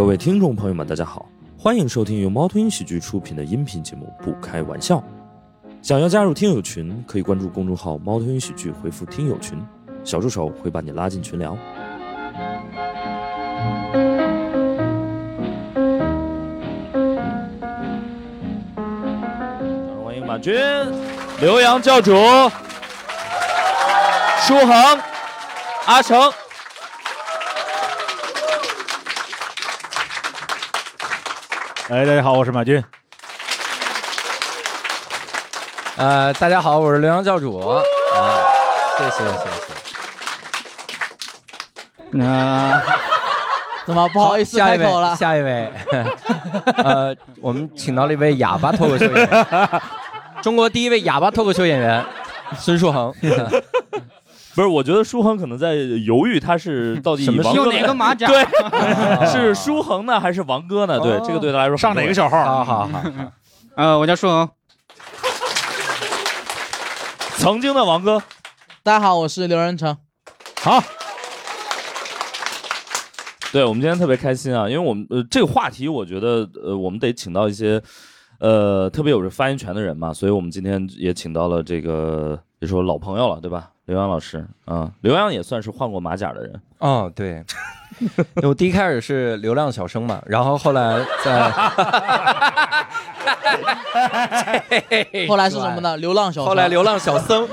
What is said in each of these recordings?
各位听众朋友们，大家好，欢迎收听由猫头鹰喜剧出品的音频节目《不开玩笑》。想要加入听友群，可以关注公众号“猫头鹰喜剧”，回复“听友群”，小助手会把你拉进群聊。欢迎马军、刘洋教主、舒恒、阿成。哎，大家好，我是马军。呃，大家好，我是刘洋教主。啊，谢谢谢谢。那怎么不好意思下一位开口了？下一位，呃，我们请到了一位哑巴脱口秀演员，中国第一位哑巴脱口秀演员孙树恒。不是，我觉得舒恒可能在犹豫，他是 到底什么以王哥用哪个马 甲？对，是舒恒呢还是王哥呢？对，哦这个对他来说上哪个小好号？好好，呃，我叫舒恒。曾经的王哥，大家好，我是刘仁成。好，对我们今天特别开心啊，因为我们呃这个话题，我觉得呃我们得请到一些呃特别有着发言权的人嘛，所以我们今天也请到了这个也是我老朋友了，对吧？刘洋老师啊、刘洋也算是换过马甲的人，哦，对，我第一开始是流量小生嘛，然后后来在，后来是什么呢？流浪小生。后来流浪小僧，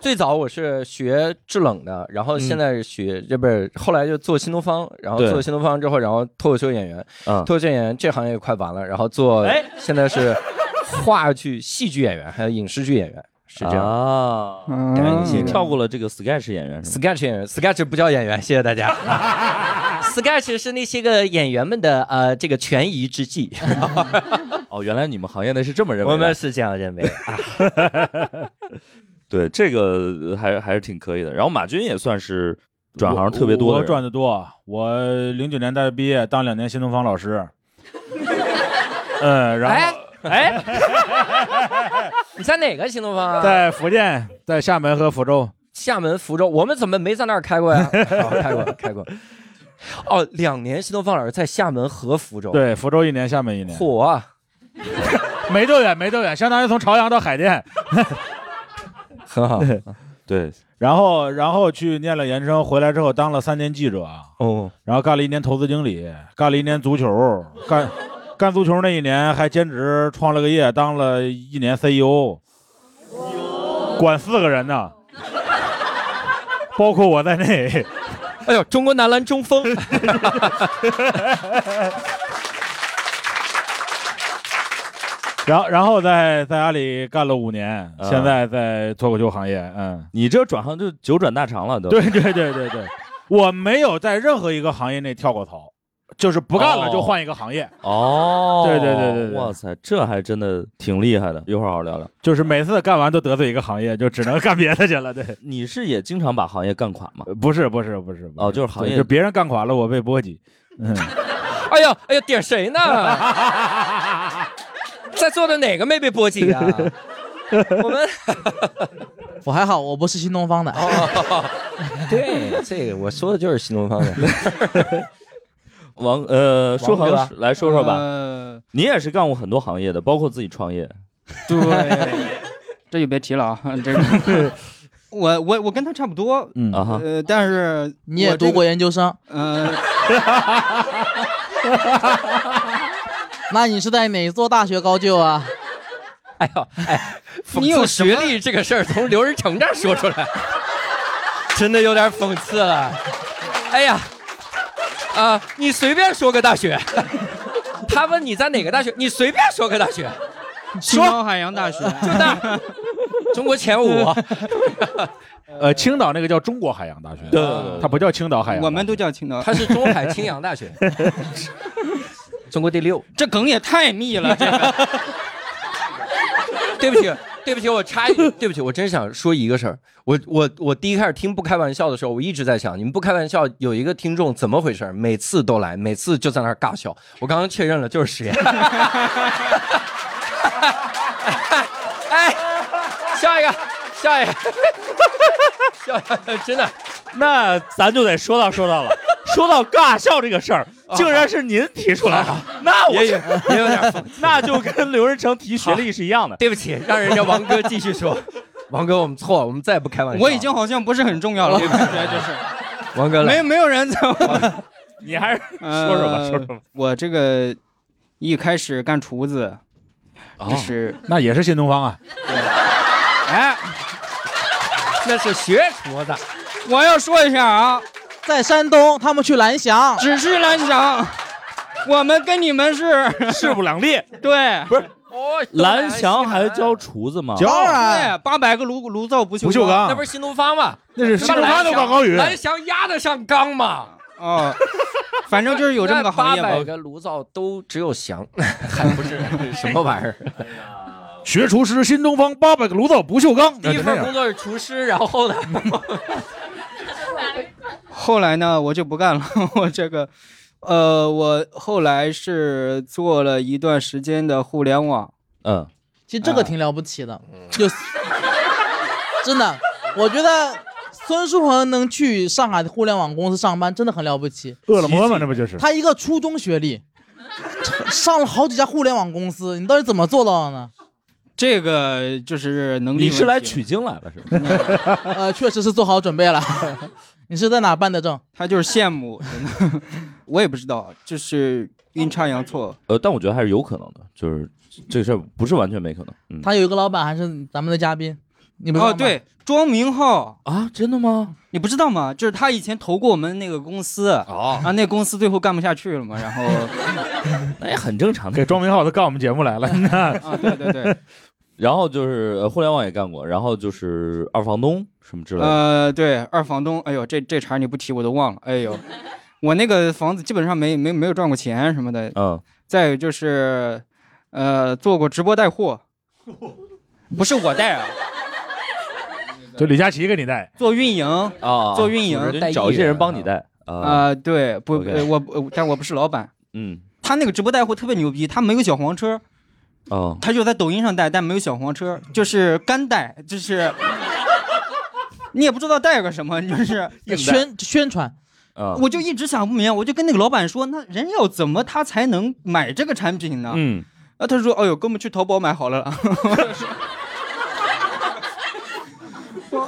最早我是学制冷的，然后现在是学这不是，后来就做新东方，然后对做新东方之后，然后脱口秀演员，嗯脱口秀演员这行业快完了，然后做哎现在是话剧、戏剧演员，还有影视剧演员，是这样。啊。嗯感谢你跳过了这个 sketch 演员？sketch 演员，sketch 不叫演员，谢谢大家。sketch 是那些个演员们的呃这个权宜之计，哦，原来你们行业内是这么认为的。我们是这样认为。啊对这个呃还还是挺可以的。然后马军也算是转行特别多我的人，赚的多。我零九年大学毕业，当两年新东方老师。嗯，然哎后哎，你在哪个新东方啊？在福建，在厦门和福州。厦门、福州，我们怎么没在那儿开过呀？好 开过，开过。哦，两年新东方老师在厦门和福州，，对，福州一年，厦门一年，火啊！没多远，没多远，相当于从朝阳到海淀。很好。对，然后，然后去念了研生，回来之后当了三年记者，哦，然后干了一年投资经理，干了一年足球，干干足球那一年还兼职创了个业，当了一年 CEO，管四个人呢，包括我在内。哎呦，中国男篮中锋，然后，然后在在阿里干了五年，啊现在在脱口秀行业，嗯，你这转行就九转大肠了都。对对对对对，我没有在任何一个行业内跳过槽，就是不干了哦就换一个行业，哦，对对对对对哇塞，这还真的挺厉害的。一会儿好好聊聊。就是每次干完都得罪一个行业，就只能干别的去了。对，你是也经常把行业干垮吗？不是不是不是，哦就是行业就别人干垮了，我被波及。嗯，哎呀哎呀，点谁呢？在座的哪个没被波及啊？我们 我还好，我不是新东方的。哦，对，这个我说的就是新东方的。王呃，说恒王哥来说说吧。呃，你也是干过很多行业的，包括自己创业。对，这就别提了啊，这个我我我跟他差不多，嗯啊哈，呃，但是 你也读过研究生，呃，那你是在哪座大学高就啊？哎呦，哎，你有学历这个事儿从刘仁成这儿说出来，真的有点讽刺了。哎呀，啊，你随便说个大学，他问你在哪个大学，你随便说个大学，青岛海洋大学，就那。中国前五。呃，青岛那个叫中国海洋大学，对对对它不叫青岛海洋，我们都叫青岛，它是中海青洋大学，中国第六。这梗也太密了，这个对不起，对不起，我插一句，对不起，我真想说一个事儿。我我我第一开始听不开玩笑的时候，我一直在想，你们不开玩笑，有一个听众怎么回事？每次都来，每次就在那儿尬笑。我刚刚确认了，就是实验。哎，下一个，下一个，下一个，真的，那咱就得说道说道了。说到尬笑这个事儿，竟然是您提出来的，那我也有也有点讽 那就跟刘仁成提学历是一样的。对不起，让人家王哥继续说。王哥，我们错了，我们再也不开玩笑。我已经好像不是很重要了，对不对？就是王哥来没没有人在我你还是说说说吧，说说吧。我这个一开始干厨子，哦就是那也是新东方啊。哎，那是学厨子，我要说一下啊，在山东，他们去蓝翔，只是蓝翔，我们跟你们是势不两立。对，不是哦，蓝翔还教厨子吗？教当然对，八百个炉炉灶不锈不锈钢那不是新东方吗？那是新东方的广告语。蓝翔压得上钢吗？哦，反正就是有这么个行业吧八百。个炉灶都只有翔，还不是 什么玩意儿？学厨师新东方八百个炉灶不锈钢。第一份工作是厨师，然后呢？后来呢，我就不干了，我这个，呃，我后来是做了一段时间的互联网，嗯，其实这个挺了不起的，就真的，我觉得孙书恒能去上海的互联网公司上班，真的很了不起。饿了么嘛，那不就是？他一个初中学历，上了好几家互联网公司，你到底怎么做到的呢？这个就是能力。你是来取经来了是吧？呃，确实是做好准备了。你是在哪办的证？他就是羡慕，真 的我也不知道，就是阴差阳错。呃，但我觉得还是有可能的，就是这个事儿不是完全没可能。嗯他有一个老板还是咱们的嘉宾，你们哦，对，庄明浩，啊，真的吗？你不知道吗？就是他以前投过我们那个公司，哦，然后那公司最后干不下去了嘛，然后 那也很正常的。给庄明浩都干我们节目来了。啊，对对对，然后就是呃互联网也干过，然后就是二房东什么之类的。呃，对，二房东，哎呦，这这茬你不提我都忘了，哎呦，我那个房子基本上没没没有赚过钱什么的，嗯，再有就是，呃，做过直播带货，不是我带啊，就李佳琦给你带，做运营啊，做运营找一些人帮你带啊。啊、对，不我我但我不是老板。嗯，他那个直播带货特别牛逼，他没有小黄车，哦，他就在抖音上带，但没有小黄车，就是干带，就是 你也不知道带个什么，就是宣宣传，啊，我就一直想不明白，我就跟那个老板说，那人要怎么他才能买这个产品呢？嗯，啊，他说，哎呦，哥们去淘宝买好了。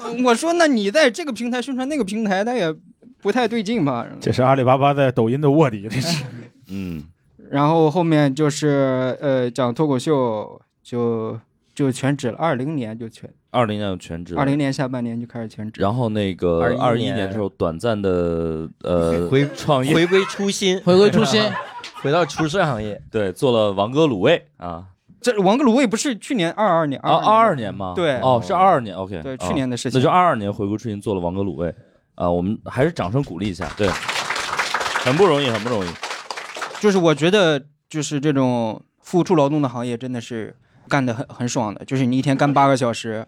我我说，那你在这个平台宣传那个平台，那也不太对劲吧？这是阿里巴巴在抖音的卧底，这是。嗯，然后后面就是呃讲脱口秀，就就全职了，二零年就全，二零年就全职了，二零年下半年就开始全职。然后那个二21一年年的时候，短暂的呃回创业，回归初心，回归初心。回到厨师行业。对，做了王哥卤味啊，这王哥卤味不是去年二二年啊，二二年吗？对哦，是二二年，OK，对啊去年的事情那就二二年回归初心做了王哥卤味啊，我们还是掌声鼓励一下，对，很不容易，很不容易，就是我觉得就是这种付出劳动的行业真的是干得很很爽的，就是你一天干八个小时，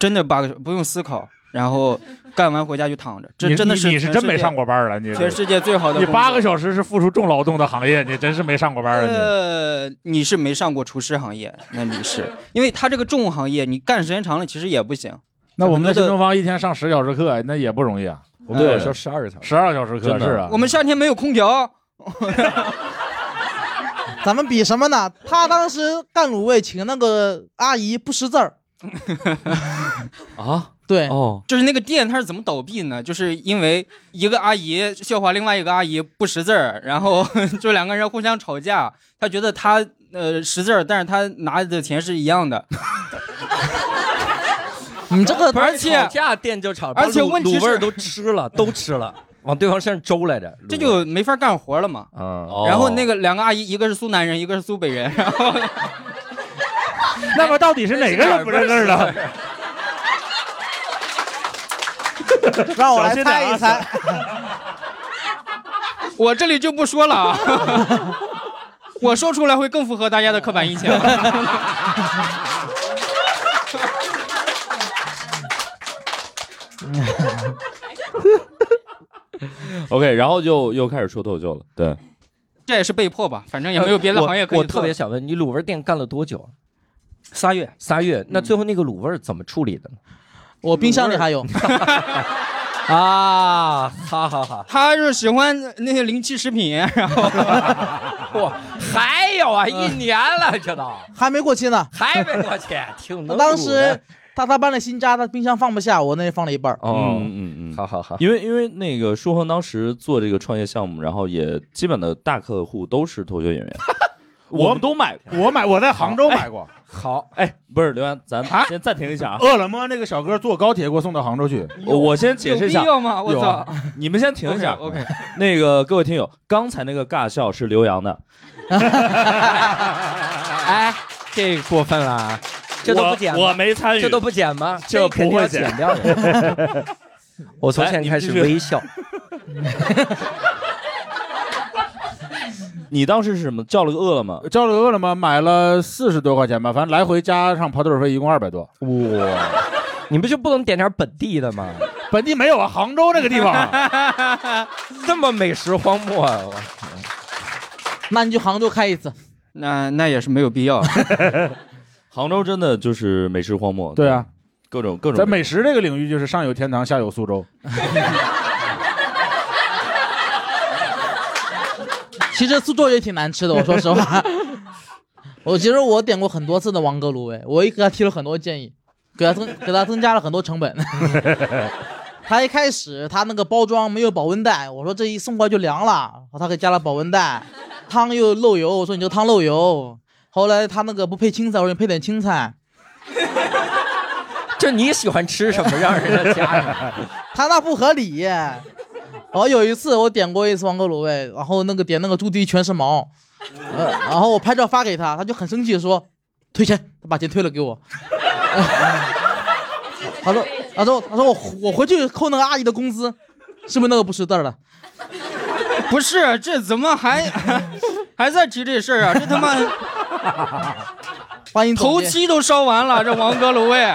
真的八个小不用思考，然后干完回家就躺着，这真的是你你是真没上过过班了，你全世界最好的你八个小时是付出重劳动的行业，你真是没上过班啊你。呃，你是没上过厨师行业，那你是，因为他这个重行业，你干时间长了其实也不行。那我们的新东方一天上十小时课，那也不容易啊，我们有时候十二个小时，十二小时课是啊。我们夏天没有空调，咱们比什么呢？他当时干卤味，请那个阿姨不识字儿，啊，对，哦，就是那个店它是怎么倒闭呢？就是因为一个阿姨笑话另外一个阿姨不识字儿，然后 就两个人互相吵架，他觉得他呃识字儿，但是他拿的钱是一样的，你这个而且吵架店就吵，而且卤问题是卤味儿都吃了，都吃了，往对方身上周来着，这就没法干活了嘛。嗯，哦然后那个两个阿姨，一个是苏南人，一个是苏北人，然后 那么到底是哪个人不认字儿了？让我来猜一猜。我这里就不说了啊，我说出来会更符合大家的刻板印象。OK，然后就又开始说脱口秀了，对，这也是被迫吧，反正也没有别的行业可以我。我做特别想问，你卤味店干了多久？仨月，仨月。那最后那个卤味儿怎么处理的呢？我冰箱里还有，啊，好好好，他是喜欢那些临期食品，然后。哇，还有啊，一年了，这都。还没过期呢。还没过期，挺能当时他他搬了新家，他冰箱放不下，我那里放了一半儿。哦，嗯嗯嗯，好好好，因为因为那个舒恒当时做这个创业项目，然后也基本的大客户都是脱口秀演员，我们都买过。我买我在杭州买过，好，哎，不是刘洋，咱啊先暂停一下啊。饿了么那个小哥坐高铁给我送到杭州去。我我先解释一下有必，要吗？我操！你们先停一下。OK，那个各位听友，刚才那个尬笑是刘洋的，哎，这过分了啊，这都不剪我我？没参与，这都不剪吗？这这肯定要不会剪剪掉的。我从来现在开始微笑，你当时是什么？叫了个饿了么，叫了个饿了么，买了四十多块钱吧，反正来回加上跑腿费一共二百多。哇，你们就不能点点本地的吗？本地没有啊，杭州这个地方啊。这么美食荒漠啊！我那你去杭州开一次。那那也是没有必要。杭州真的就是美食荒漠。对啊，各种各种在美食这个领域，就是上有天堂，下有苏州。其实苏州也挺难吃的，我说实话。我其实我点过很多次的王哥卤味，我也给他提了很多建议，给他增给他增加了很多成本。他一开始他那个包装没有保温袋，我说这一送过来就凉了，他给加了保温袋。汤又漏油，我说你这汤漏油。后来他那个不配青菜，我说你配点青菜。就你喜欢吃什么，让人家加什么。他那不合理。然后有一次我点过一次王哥卤味，然后那个点那个猪蹄全是毛，呃，然后我拍照发给他，他就很生气地说退钱，他把钱退了给我。他说他说他说我我回去扣那个阿姨的工资，是不是那个不识字的？不是，这怎么还还在提这事儿啊？这他妈欢迎头七都烧完了，这王哥卤味，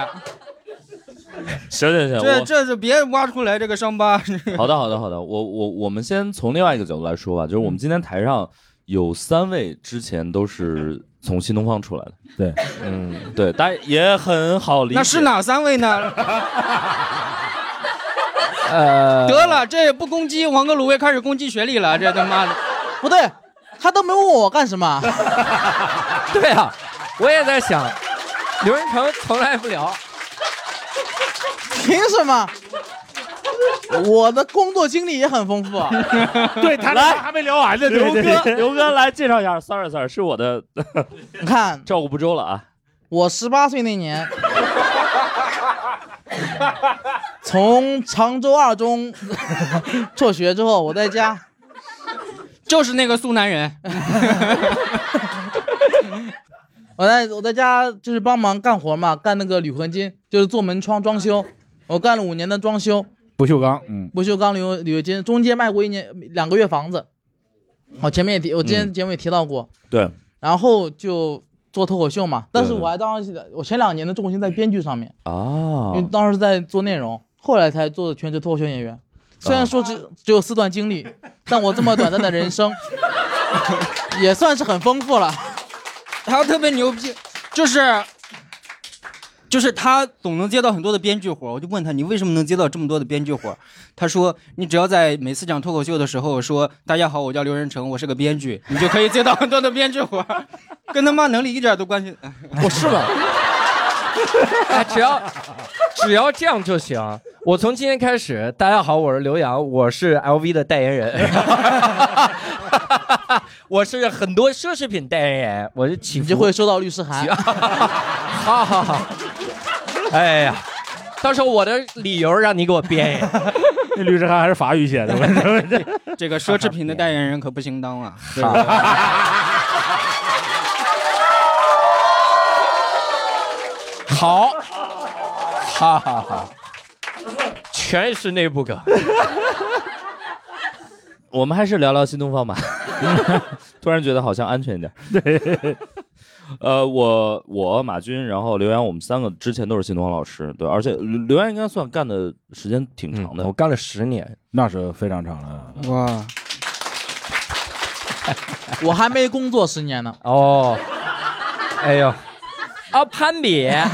行行行，这这就别挖出来这个伤疤。好的好的好的，我我我们先从另外一个角度来说吧，就是我们今天台上有三位之前都是从新东方出来的，对，嗯，对，大家也很好理解。那是哪三位呢？呃，得了，这也不攻击王哥卤味，开始攻击学历了，这他妈的。不对，他都没问我干什么。对啊，我也在想，刘仁成从来不聊。凭什么？我的工作经历也很丰富啊。对他来还没聊完呢，刘哥，刘哥来介绍一下，sorry sorry，是我的 你看，照顾不周了啊。我十八岁那年，从常州二中辍学之后，我在家就是那个苏南人，我在我在家就是帮忙干活嘛，干那个铝合金，就是做门窗装修。我干了五年的装修，不锈钢，嗯，不锈钢铝铝合金，中间卖过一年两个月房子。我前面也提，我之前节目也提到过。对，然后就做脱口秀嘛，但是我还当时我前两年的重心在编剧上面，啊因为当时在做内容，后来才做的全职脱口秀演员。虽然说只只有四段经历，但我这么短暂的人生，也算是很丰富了。他特别牛逼，就是就是他总能接到很多的编剧活儿。我就问他，你为什么能接到这么多的编剧活儿？他说，你只要在每次讲脱口秀的时候说“大家好，我叫刘仁成，我是个编剧”，你就可以接到很多的编剧活儿，跟他妈能力一点都关系。我是吗？哎，只要只要这样就行。我从今天开始，大家好，我是刘洋，我是 LV 的代言人，我是很多奢侈品代言人，我是起伏你就会收到律师函。哈哈哈，哎呀，到时候我的理由让你给我编一个。那 律师函还是法语写的，这个奢侈品的代言人可不行当啊！好，哈哈哈，全是内部梗。我们还是聊聊新东方吧。突然觉得好像安全一点。对。呃，我我马军，然后刘洋，我们三个之前都是新东方老师，对，而且刘刘洋应该算干的时间挺长的。我干了十年，那是非常长了。哇，我还没工作十年呢。哦，哎呦，啊，攀比，哈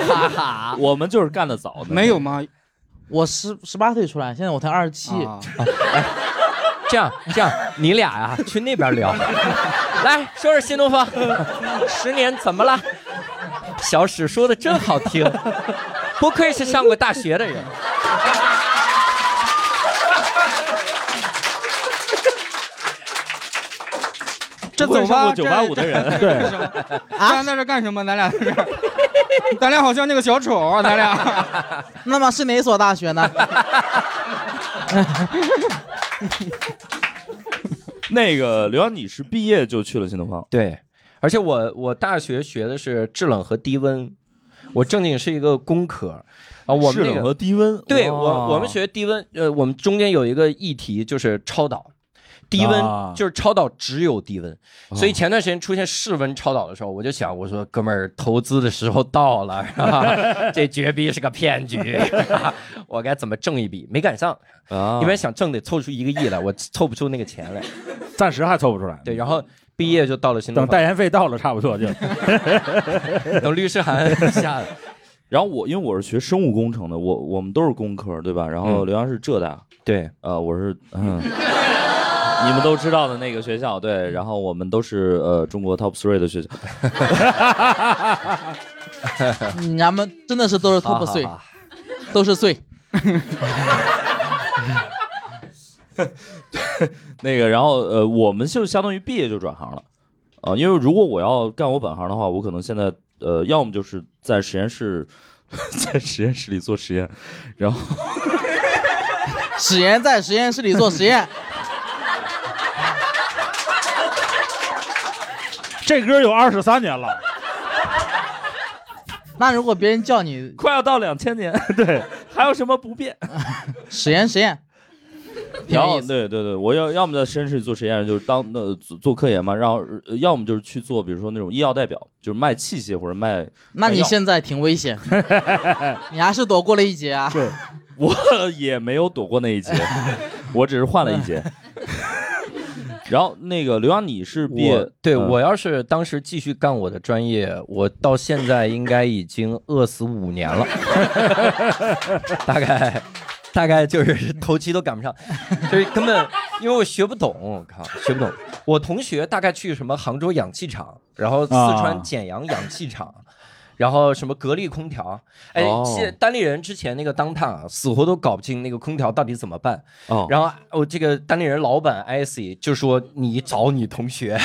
哈哈！我们就是干的早的，没有吗？我十十八岁出来，现在我才二十七。啊这样这样，你俩呀、去那边聊。来说说新东方，十年怎么了？小史说的真好听，不愧是上过大学的人。这走吧，上过九八五的人，对，咱俩在这干什么？咱俩在这儿，咱俩好像那个小丑啊，咱俩。那么是哪所大学呢？那个刘洋，你是毕业就去了新东方？对，而且我我大学学的是制冷和低温，我正经是一个工科啊。我们制冷和低温，对我我们学低温，呃，我们中间有一个议题就是超导。低温啊就是超导只有低温，哦所以前段时间出现室温超导的时候，我就想，我说哥们儿，投资的时候到了？这绝逼是个骗局，我该怎么挣一笔？没赶上，啊，因为想挣得凑出一个亿来，我凑不出那个钱来。暂时还凑不出来。对，然后毕业就到了新东方，等代言费到了，差不多就。等律师函下来。然后我因为我是学生物工程的，我我们都是工科，对吧？然后嗯刘洋是浙大，对，呃，我是嗯，你们都知道的那个学校，对。然后我们都是呃中国 top three 的学校，你们嗯真的是都是 top three，都是碎。那个，然后呃，我们就相当于毕业就转行了，啊、因为如果我要干我本行的话，我可能现在呃，要么就是在实验室，在实验室里做实验，然后史岩在实验室里做实验，这歌有二十三年了，那如果别人叫你 快要到两千年，对，还有什么不变？实 验实验，挺然后意思。对对对，我要要么在实验室里做实验，就是当那、做做科研嘛，然后呃要么就是去做，比如说那种医药代表，就是卖器械或者卖，那你现在挺危险，你还是躲过了一劫啊。对，我也没有躲过那一劫，我只是换了一劫。然后那个刘洋，你是毕业我，对嗯我要是当时继续干我的专业，我到现在应该已经饿死五年了，大概大概就是头期都赶不上，就是根本因为我学不懂，我靠，学不懂。我同学大概去什么杭州氧气厂，然后四川啊简阳氧气厂。然后什么格力空调，哎，哦现单立人之前那个当趟啊，死活都搞不清那个空调到底怎么办。哦，然后我这个单立人老板 IC 就说你找你同学，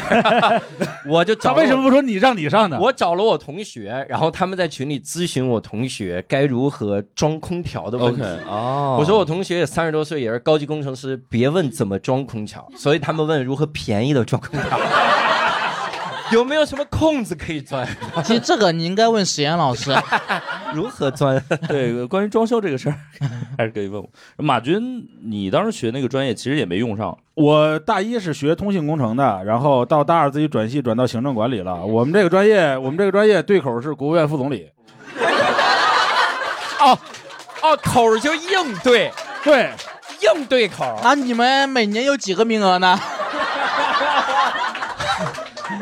我就找他为什么么？不说你让你上呢？我找了我同学，然后他们在群里咨询我同学该如何装空调的问题。OK 哦，我说我同学也三十多岁，也是高级工程师，别问怎么装空调，所以他们问如何便宜的装空调，有没有什么空子可以钻？其实这个你应该问史岩老师，如何钻？对关于装修这个事儿，还是可以问我。马军，你当时学那个专业其实也没用上，我大一是学通信工程的，然后到大二自己转系转到行政管理了。我们这个专业，我们这个专业对口是国务院副总理。哦哦，口儿就硬对，对，硬对口。那你们每年有几个名额呢？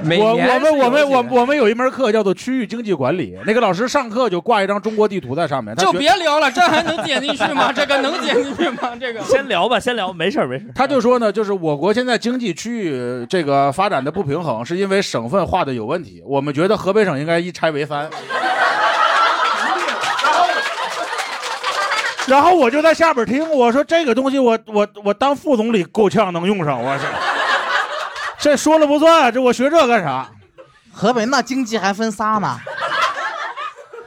我每年我们我们我我们有一门课叫做区域经济管理，那个老师上课就挂一张中国地图在上面，他就觉别聊了，这还能剪进去吗？这个能剪进去吗？这个先聊吧，先聊，没事儿没事儿。他就说呢，就是我国现在经济区域这个发展的不平衡，是因为省份划的有问题。我们觉得河北省应该一拆为三。然后我就在下边听，我说这个东西我我我当副总理够呛能用上，我这这说了不算，这我学这干啥？河北那经济还分仨呢，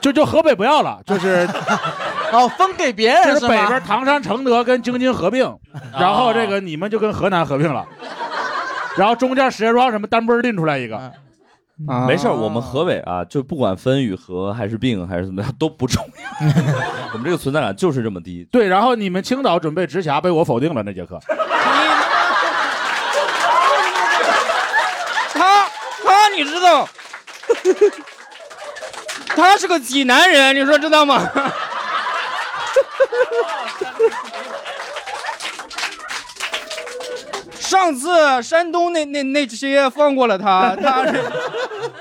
就就河北不要了，就是哦，分给别就是？北边唐山承德跟京津合并，然后这个你们就跟河南合并了，然后中间石家庄什么单波拎出来一个，啊没事儿，我们河北啊，就不管分与合还是并还是怎么样都不重要，我们这个存在感就是这么低。对，然后你们青岛准备直辖被我否定了那节课，他他你知道，他是个济南人，你说知道吗？上次山东那那那些放过了他，他这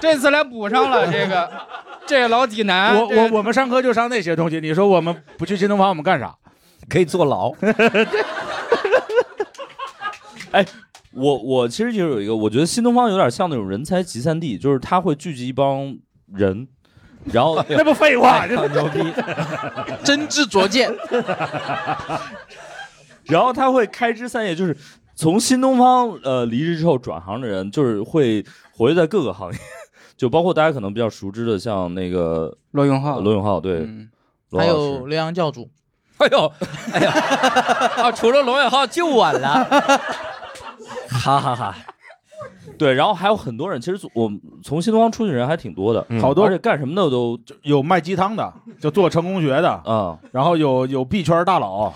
这次来补上了这个，这老济南，我我我们上课就上那些东西，你说我们不去新东方我们干啥？可以坐牢。我我其实就有一个，我觉得新东方有点像那种人才集散地，就是他会聚集一帮人，然后 那不废话，这好牛逼！真知灼见，然后他会开枝散叶，就是从新东方呃离职之后转行的人，就是会活跃在各个行业，就包括大家可能比较熟知的，像那个罗永浩，罗永浩，对，嗯，还有刘洋教主，哎呦，哎呀，啊，除了罗永浩就我了。哈哈哈，对，然后还有很多人，其实我从新东方出去的人还挺多的，好多而且干什么的都有卖鸡汤的，就做成功学的，嗯，然后有有币圈大佬，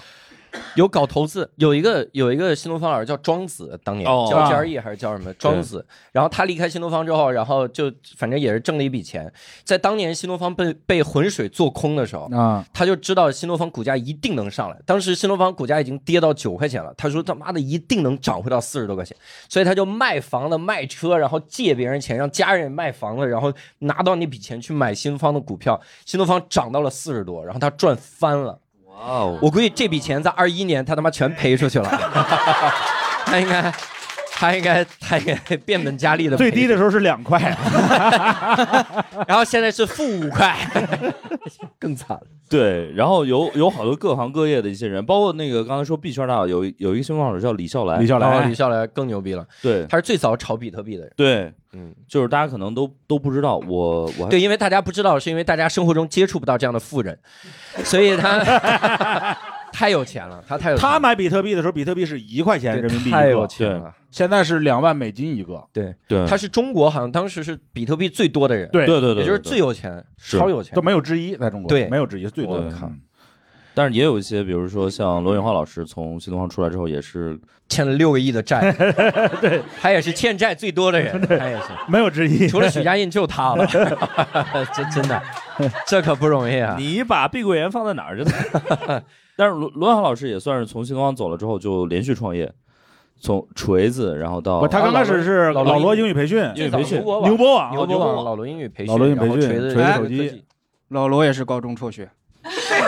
有搞投资，有一个有一个新东方老师叫庄子，当年哦叫啊 GRE 还是叫什么庄子，然后他离开新东方之后，然后就反正也是挣了一笔钱，在当年新东方被被浑水做空的时候。啊，他就知道新东方股价一定能上来，当时新东方股价已经跌到九块钱了，他说他妈的一定能涨回到四十多块钱，所以他就卖房子卖车，然后借别人钱，让家人卖房子，然后拿到那笔钱去买新东方的股票，新东方涨到了四十多，然后他赚翻了。哇哦，我估计这笔钱在二一年他他妈全赔出去了，他应该，他应该，他应该变本加厉的最低的时候是两块，然后现在是负五块，更惨了。对，然后有有好多各行各业的一些人，包括那个刚才说币圈大佬，有有一个新东方老师叫李笑来，李笑来。李笑来更牛逼了，对。他是最早炒比特币的人。对，嗯，就是大家可能都都不知道，我我对，因为大家不知道，是因为大家生活中接触不到这样的富人，所以他太有钱了，他太有钱了。他买比特币的时候，比特币是一块钱对人民币太有一个，钱了。现在是两万美金一个。对，对。他是中国好像当时是比特币最多的人，对。对对对，也就是最有钱，超有钱。都。没有之一，在中国对。没有之一，最多的但是也有一些，比如说像罗永浩老师从新东方出来之后，也是欠了六个亿的债，对，他也是欠债最多的人，他也是，没有之一。除了许家印就他了，真真的，这可不容易啊！你把碧桂园放在哪儿？真的。但是罗罗永浩老师也算是从新东方走了之后就连续创业，从锤子，然后到，他刚开始是老罗英语培训，英语培训。牛牛博网，牛博网、老罗英语培训、老罗英语培训锤子手机。老罗也是高中辍学，哦，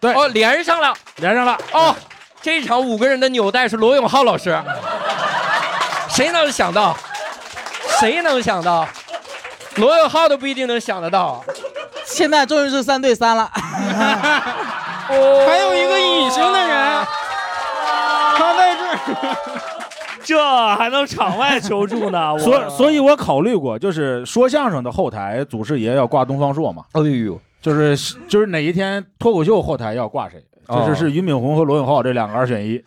对哦，连上了连上了。哦，这场五个人的纽带是罗永浩老师，谁能想到？谁能想到？罗永浩都不一定能想得到。现在终于是三对三了。还有一个隐形的人，他在这儿。这还能场外求助呢？所所以，我考虑过，就是说相声的后台祖师爷要挂东方朔嘛，哎呦，就是就是哪一天脱口秀后台要挂谁，哦就是是俞敏洪和罗永浩这两个二选一，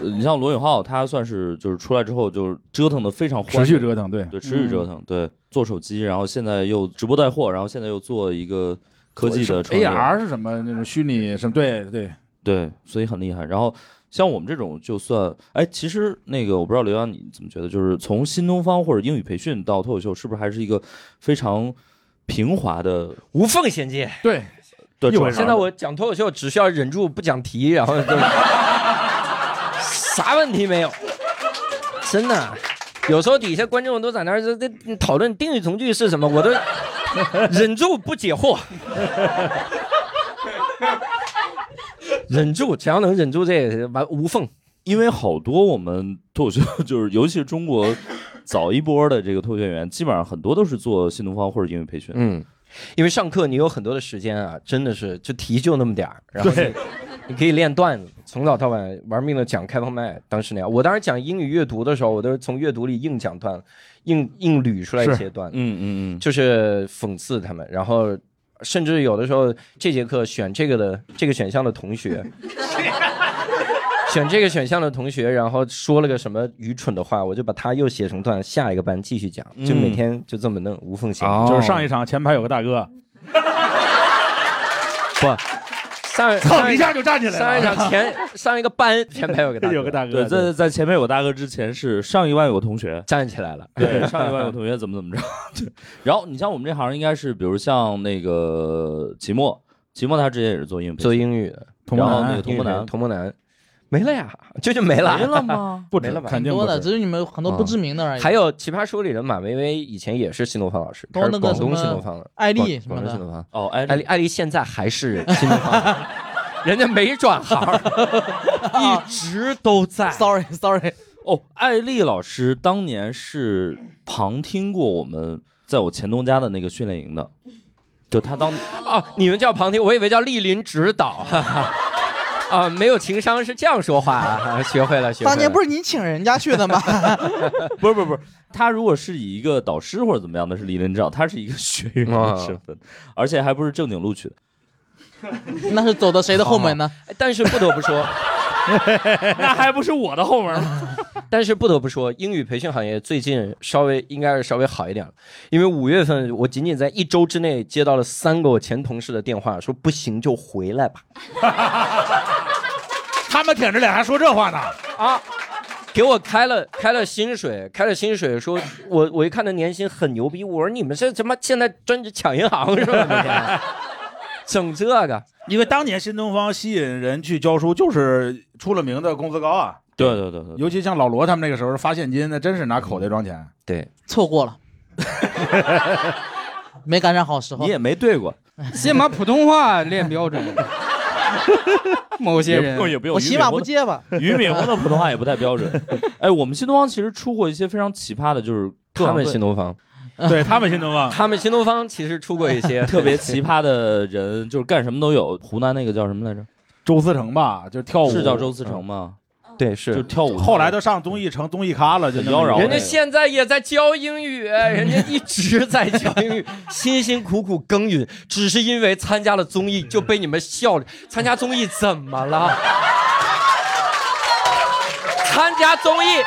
呃你像罗永浩，他算是就是出来之后就是折腾的非常欢持续折腾，对，对，持续折腾，对，做手机，然后现在又直播带货，然后现在又做一个科技的 AR 是什么那种虚拟什么？对对，对，所以很厉害。然后像我们这种，就算哎，其实那个我不知道刘洋你怎么觉得，就是从新东方或者英语培训到脱口秀，是不是还是一个非常平滑的无缝衔接。对，的转行？一回事现在我讲脱口秀只需要忍住不讲题，然后就啥问题没有，真的。有时候底下观众都在那儿在在讨论定语从句是什么，我都 忍住不解惑，忍住，只要能忍住这个完无缝。因为好多我们脱口秀，就是尤其是中国 早一波的这个脱口秀演员，基本上很多都是做新东方或者英语培训。嗯，因为上课你有很多的时间啊，真的是就题就那么点儿，然后你 你可以练段子，从早到晚玩命的讲开放麦。当时那样，我当时讲英语阅读的时候，我都是从阅读里硬讲段子，硬硬捋出来一些段子，嗯嗯嗯，就是讽刺他们，然后甚至有的时候这节课选这个的这个选项的同学。选这个选项的同学，然后说了个什么愚蠢的话，我就把他又写成段，下一个班继续讲，就每天就这么弄，无缝衔接。哦就是上一场前排有个大哥，不，上 操上一下就站起来了，上一场前 上一个班前排有个大哥有个大哥，对，在在前面有个大哥之前是上一万有个同学，站起来了，对，上一万有个同学怎么怎么着，对。然后你像我们这行应该是，比如像那个齐墨，齐墨他之前也是做英语做英语的，然后那个童博男童博男没了呀，这就没了，没了？吗？不没了吧肯定多的，只是你们很多不知名的而已。还有《奇葩说》里的马薇薇，以前也是新东方老师，她是广东新东方的，艾丽什么的新东方。哦，哎，艾丽，艾丽现在还是新东方，人家没转行，一直都在。Sorry Sorry，哦，艾丽老师当年是旁听过我们在我前东家的那个训练营的，就他当啊，你们叫旁听，我以为叫莅临指导。哈哈啊，没有情商是这样说话啊，学会了，学会了。当年不是你请人家去的吗？不是不是不是，他如果是以一个导师或者怎么样的，是理论指导，他是一个学员的身份，而且还不是正经录取的。那是走的谁的后门呢？哎但是不得不说，那还不是我的后门吗？但是不得不说，英语培训行业最近稍微应该是稍微好一点了，因为五月份我仅仅在一周之内接到了三个我前同事的电话，说不行就回来吧。他们舔着脸还说这话呢？啊，给我开了开了薪水，开了薪水，说我我一看他年薪很牛逼，我说你们这他妈现在专职抢银行是吧？每 天整这个，因为当年新东方吸引人去教书，就是出了名的工资高啊。对对对对，尤其像老罗他们那个时候发现金，那真是拿口袋装钱。对，错过了，没赶上好时候你。也没对过，先把普通话练标准。某些人也不用我起码不结巴。俞敏洪的普通话也不太标准。哎，我们新东方其实出过一些非常奇葩的，就是他们新东方，对他们新东方，他们新东方其实出过一些特别奇葩的人，就是干什么都有。湖南那个叫什么来着？周思成吧，就是跳舞，是叫周思成吗？对，是就是跳舞。后来都上综艺成综艺咖了，就妖娆人家现在也在教英语，人家一直在教英语，辛辛苦苦耕耘，只是因为参加了综艺就被你们笑了。参加综艺怎么了？参加综艺，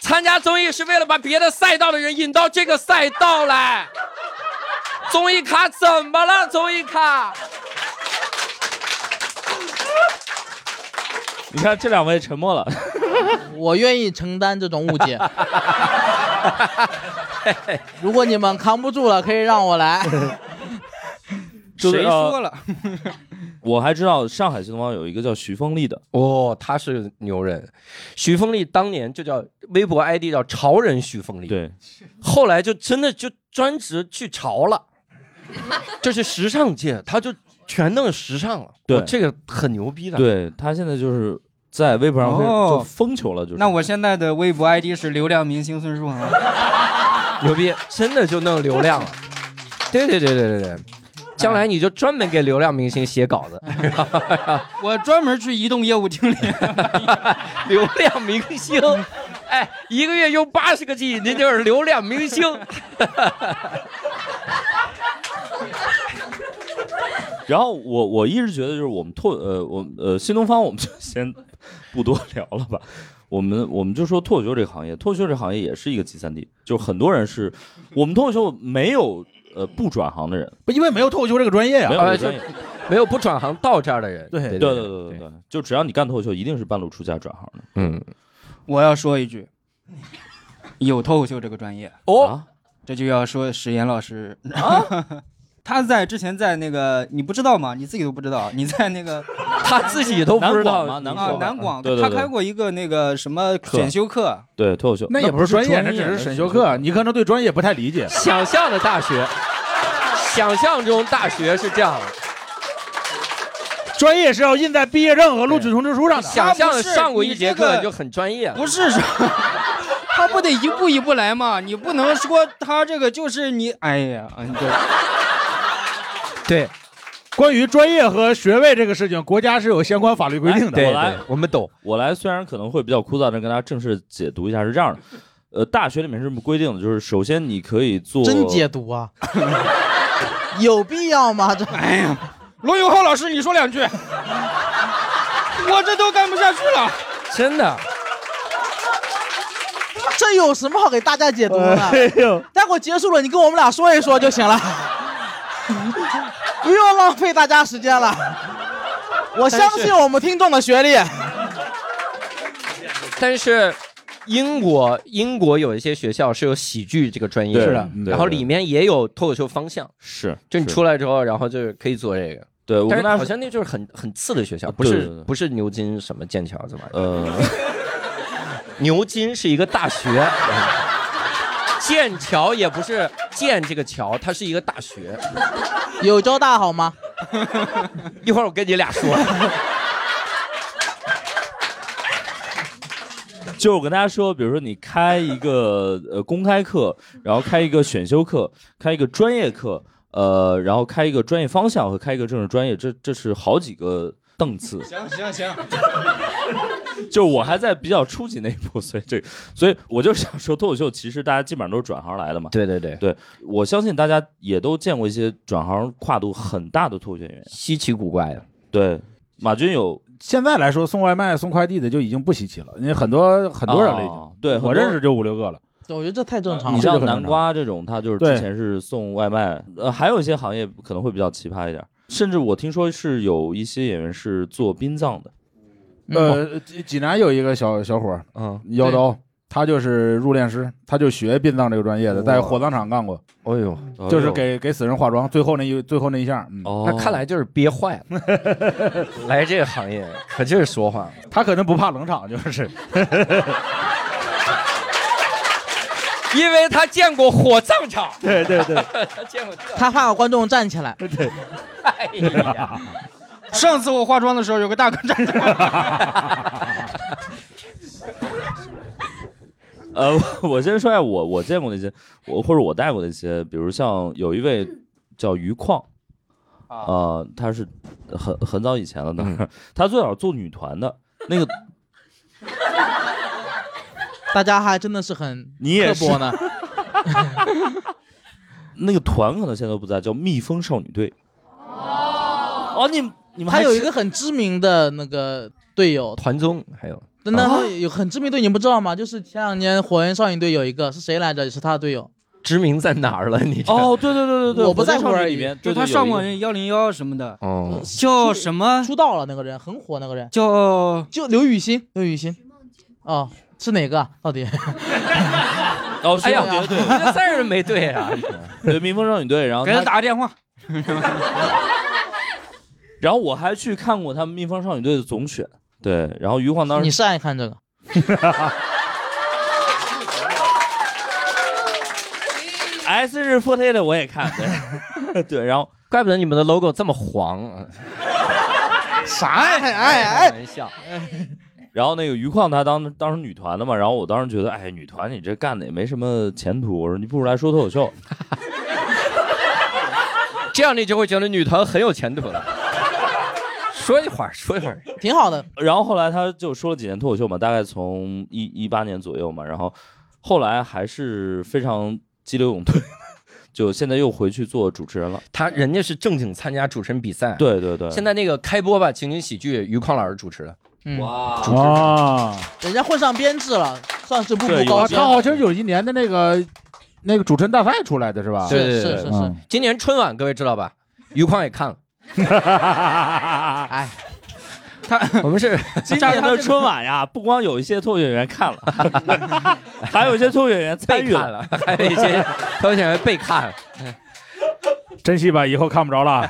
参加综艺是为了把别的赛道的人引到这个赛道来。综艺咖怎么了？综艺咖。你看这两位沉默了，我愿意承担这种误解。如果你们扛不住了，可以让我来。就是谁说了？我还知道上海新东方有一个叫徐凤丽的，哦，他是牛人，徐凤丽当年就叫微博 ID 叫潮人徐凤丽，对，后来就真的就专职去潮了，就是时尚界，他就全弄时尚了，对哦这个很牛逼的，对他现在就是在微博上就疯球了，就是那我现在的微博 ID 是流量明星孙树恒。牛逼，真的就弄流量了，对对对对对对。将来你就专门给流量明星写稿子，我专门去移动业务经理。流量明星，哎，一个月用八十个 G，您就是流量明星。然后我我一直觉得就是我们拓呃我呃新东方我们就先不多 聊了吧，我们我们就说脱口秀这个行业，脱口秀这个行业也是一个集散地，就是很多人是我们脱口秀没有呃不转行的人，不因为没有脱口秀这个专业呀没。有这个专业，没有不转行到这儿的人，对对对对对对对，就只要你干脱口秀，一定是半路出家转行的。嗯，我要说一句，有脱口秀这个专业，哦，啊，这就要说史岩老师啊。他在之前在那个你不知道吗？你自己都不知道，你在那个他自己都不知道南广吗？南啊广南广，他开过一个那个什么选修课，对脱口秀。那也不是专业，那只是选修课，你可能对专业不太理解。想象的大学，想象中大学是这样的，专业是要印在毕业证和录取通知书上的。想象的不是上过一节课就很专业。不是说 他不得一步一步来吗？你不能说他这个就是你，哎呀，嗯对，对，关于专业和学位这个事情，国家是有相关法律规定的。对我来对，我们懂。我来虽然可能会比较枯燥，但跟大家正式解读一下是这样的。呃，大学里面是这么规定的，就是首先你可以做真解读啊？有必要吗？这哎呀，罗永浩老师，你说两句，我这都干不下去了。真的，这有什么好给大家解读的？哎呦，待会结束了，你跟我们俩说一说就行了，不用浪费大家时间了。我相信我们听众的学历。但是英国英国有一些学校是有喜剧这个专业的嗯然后里面也有脱口秀方向，是，就你出来之后，然后就是可以做这个。对我但是跟大家，好像那就是很很次的学校，不是对对对不是牛津什么剑桥这玩意儿，呃，牛津是一个大学，剑桥也不是剑这个桥，它是一个大学。有交大好吗？一会儿我跟你俩说。就是我跟大家说，比如说你开一个呃公开课，然后开一个选修课，开一个专业课，呃，然后开一个专业方向和开一个政治专业，这这是好几个档次。行行行，就我还在比较初级那一步，所以这所以我就想说，脱口秀其实大家基本上都是转行来的嘛。对对对，对，我相信大家也都见过一些转行跨度很大的脱口秀演员。稀奇古怪的。对，马军有现在来说，送外卖、送快递的就已经不稀奇了，因为很多很多人了已经。哦对，我认识就五六个了。对我觉得这太正常了。你像南瓜这种，他就是之前是送外卖，呃，还有一些行业可能会比较奇葩一点，甚至我听说是有一些演员是做殡葬的。嗯呃，济济南有一个小小伙儿嗯，妖刀，他就是入殓师，他就学殡葬这个专业的，在火葬场干过，哎呦，就是给给死人化妆，最后那一最后那一下，嗯，哦，那看来就是憋坏了，来这个行业可劲儿说话。他可能不怕冷场，就是 因为他见过火葬场，对对对，他见过这。他怕观众站起来，对哎呀，上次我化妆的时候，有个大哥站着，呃，我先说一下我我见过那些，我或者我带过那些，比如像有一位叫余矿，啊呃，他是很很早以前了，当时，他最早做女团的那个，大家还真的是很你也是刻薄呢。那个团可能现在都不在，叫蜜蜂少女队。哦哦，你你们还有一个很知名的那个队友，团综还有真的有很知名队，你不知道吗？就是前两年火焰少女队有一个是谁来着？也是他的队友。知名在哪儿了？你哦，对对对对对，我不在乎火箭少女而已里面，就他上过幺零幺什么的，哦，叫什么？出道了那个人很火，那个人叫就刘雨欣，刘雨欣。哦，是哪个啊？到底？哦，哎呀是对对这三人没对啊。对，蜜蜂少女队，然后给他他，打个电话。然后我还去看过他们蜜蜂少女队的总选，对，然后余晃当时你是爱看这个？S 日 forte 的我也看，对 对，然后怪不得你们的 logo 这么黄啊！啥？哎哎开哎！玩笑，然后那个余矿他当当时女团的嘛，然后我当时觉得，哎，女团你这干的也没什么前途，我说你不如来说脱口秀，这样你就会觉得女团很有前途了。说一会儿，说一会儿，挺好的。然后后来他就说了几年脱口秀嘛，大概从一一八年左右嘛，然后后来还是非常激流勇退，就现在又回去做主持人了。他人家是正经参加主持人比赛。，对对对，现在那个开播吧情景喜剧，于匡老师主持的。嗯，哇，啊，人家混上编制了，算是步步高升。好像有一年的那个那个主持人大赛出来的是吧？对对对是是是是嗯。今年春晚各位知道吧？于匡也看了。哎，他我们是今年的春晚呀，不光有一些脱口秀演员看了，还有一些脱口秀演员参与了。了，还有一些脱口秀演员被看了。珍惜吧，以后看不着了。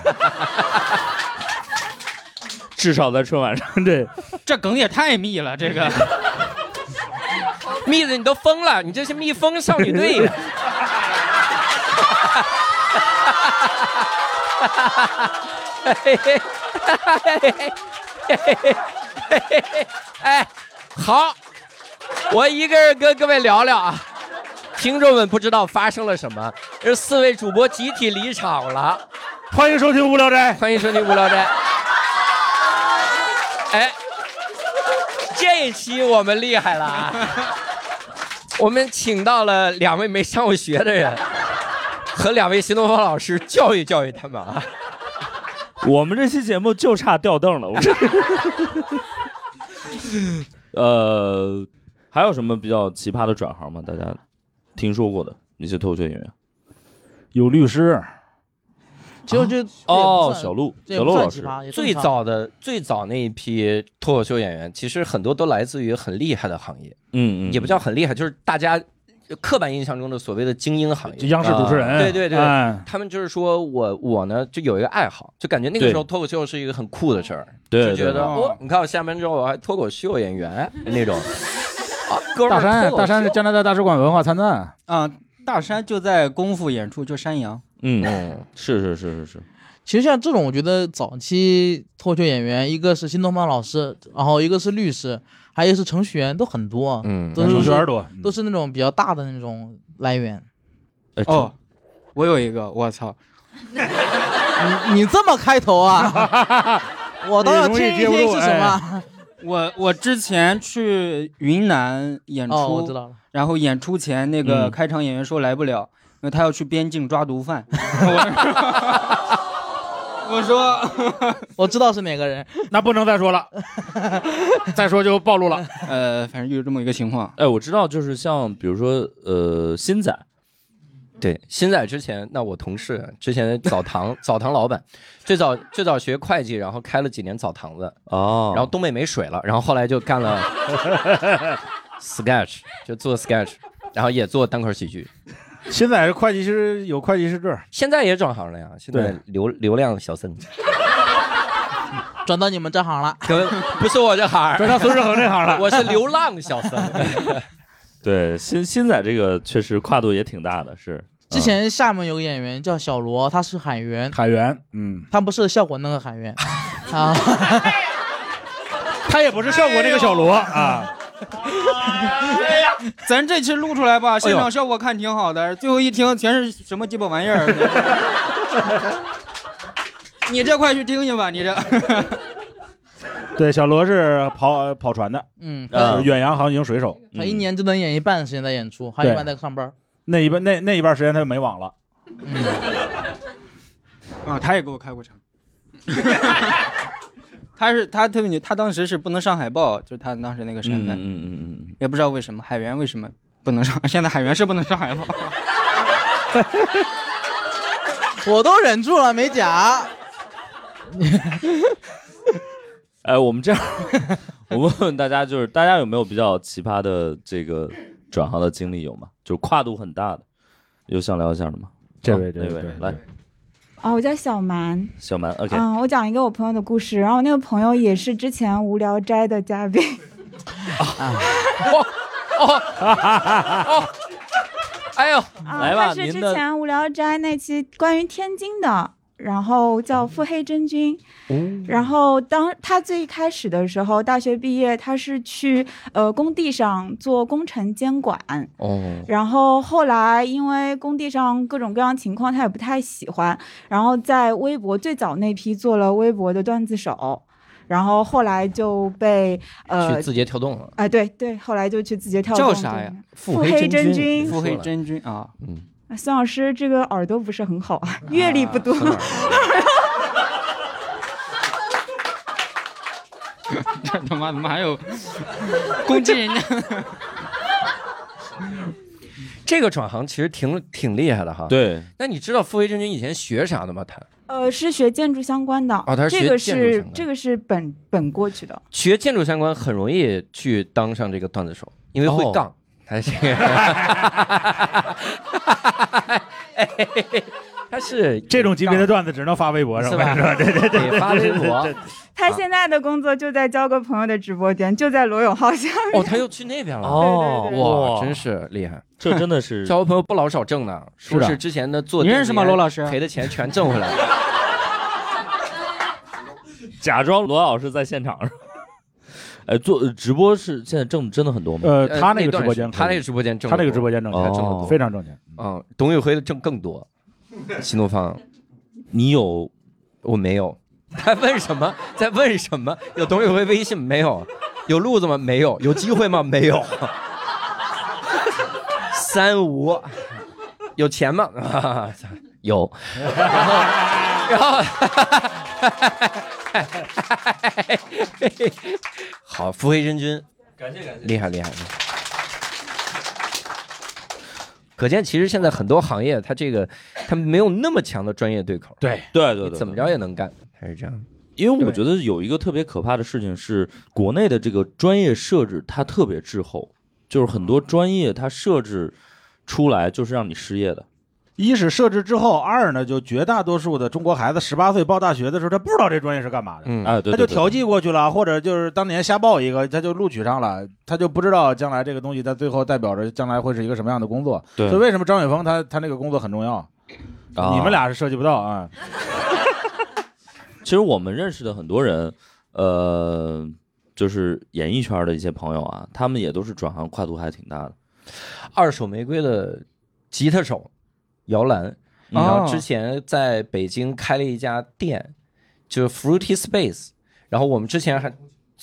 至少在春晚上，这，这梗也太密了，这个 密的，你都疯了！你这是蜜蜂少女队。哎，好，我一个人跟各位聊聊啊。听众们不知道发生了什么，这四位主播集体离场了。欢迎收听《无聊斋》。欢迎收听《无聊斋》。哎，这一期我们厉害了啊！我们请到了两位没上过学的人，和两位新东方老师教育教育他们啊。我们这期节目就差吊凳了。我这 呃，还有什么比较奇葩的转行吗？大家听说过的那些脱口秀演员？有律师，其实我觉得哦，小鹿，小鹿老师，最早的最早那一批脱口秀演员，其实很多都来自于很厉害的行业，嗯嗯，也不叫很厉害，就是大家刻板印象中的所谓的精英行业。就央视主持人。对对对哎他们就是说我我呢就有一个爱好，就感觉那个时候脱口秀是一个很酷的事儿，对就觉得对哦，你看我下班之后我还脱口秀演员那种。啊，哥们大儿脱口山大山是秀加拿大大使馆文化参赞。啊，大山就在功夫演出，就山羊。嗯，嗯，是是是是是，其实像这种，我觉得早期脱口秀演员，一个是新东方老师，然后一个是律师，还有是程序员，都很多，嗯，都是程序员多，都是那种比较大的那种来源。哎哦，我有一个，我操，你你这么开头啊？我倒要听一听是什么。我我之前去云南演出，哦，我知道了。然后演出前那个嗯开场演员说来不了，因为他要去边境抓毒贩。我说，我知道是哪个人。那不能再说了，再说就暴露了。呃，反正就是这么一个情况。哎，我知道，就是像比如说呃，新仔，对，新仔之前，那我同事之前的澡堂 澡堂老板，最早最早学会计，然后开了几年澡堂子，哦，然后东北没水了，然后后来就干了 sketch，就做 sketch，然后也做单口喜剧，现在是会计师有会计师证，现在也转行了呀，现在流流量小生，转到你们这行了，可不是我这行，转到孙志恒这行了。我是流浪小生。对新新仔这个确实跨度也挺大的，是。之前厦门有个演员叫小罗，他是海员，海员，嗯，他不是效果那个海员。啊。他也不是效果那个小罗啊。咱这期录出来吧，现场效果看挺好的，最后一听全是什么鸡巴玩意儿。你这快去听听吧，你这。对，小罗是跑跑船的，嗯，啊远洋航行水手。他一年只能演一半的时间在演出，还有一半在上班。那一半那那一半时间他就没网了。啊，他也给我开过场。他是他特别牛，他当时是不能上海报，就是他当时那个身份，嗯嗯嗯嗯也不知道为什么海员为什么不能上，现在海员是不能上海报。我都忍住了没讲。嗯，哎，我们这样，我问问大家，就是大家有没有比较奇葩的这个转行的经历有吗？就是跨度很大的，有想聊一下的吗？这位这位对来，哦，我叫小蛮，小蛮，OK，嗯，我讲一个我朋友的故事，然后我那个朋友也是之前无聊斋的嘉宾，啊！哦哦哎呦，啊，来吧他是之您的前无聊斋那期关于天津的，然后叫腹黑真菌，然后当他最开始的时候，大学毕业，他是去呃工地上做工程监管，哦，然后后来因为工地上各种各样情况，他也不太喜欢，然后在微博最早那批做了微博的段子手，然后后来就被呃去字节跳动了，哎对对，后来就去字节跳动叫啥呀？腹黑真菌腹黑真菌啊，嗯，啊孙老师这个耳朵不是很好啊，阅历不多。这他妈怎么还有攻击人家？这个转行其实挺挺厉害的哈。，对，那你知道傅卫真君以前学啥的吗？他呃，是学建筑相关的。哦他是学这个是建筑相关这个是本本过去的。学建筑相关很容易去当上这个段子手，因为会哦杠。他这 个，他是这种级别的段子只能发微博上，是吧对对对发微博。他现在的工作就在交个朋友的直播间，就在罗永浩下面。哦，他又去那边了。哦，对对对哇，真是厉害！这真的是 交个朋友不老少挣呢，是不是之前的做你认识吗罗老师赔的钱全挣回来了。假装罗老师在现场。哎，做呃直播是现在挣真的很多吗？呃，呃他那个直播间他那个直播间挣他，那个直播间挣挣得多非常挣钱。嗯，董宇辉的挣更多。新东方你有我没有。在问什么？在问什么？有董宇辉微信没有？有路子吗？没有。有机会吗？没有。三无。有钱吗？啊、有。然后，然后，好，腹黑真君，感谢感谢，厉害厉害。可见，其实现在很多行业，它这个它没有那么强的专业对口，对，对对对，怎么着也能干，还是这样。因为我觉得有一个特别可怕的事情是，国内的这个专业设置它特别滞后，就是很多专业它设置出来就是让你失业的。一是设置之后，二呢就绝大多数的中国孩子十八岁报大学的时候，他不知道这专业是干嘛的。嗯，哎，对，对他就调剂过去了，或者就是当年瞎报一个，他就录取上了，他就不知道将来这个东西，他最后代表着将来会是一个什么样的工作。对所以为什么张雪峰他他那个工作很重要？啊你们俩是涉及不到啊。其实我们认识的很多人，呃，就是演艺圈的一些朋友啊，他们也都是转行跨度还挺大的。二手玫瑰的吉他手姚澜，然后之前在北京开了一家店，就是 Fruity Space。然后我们之前还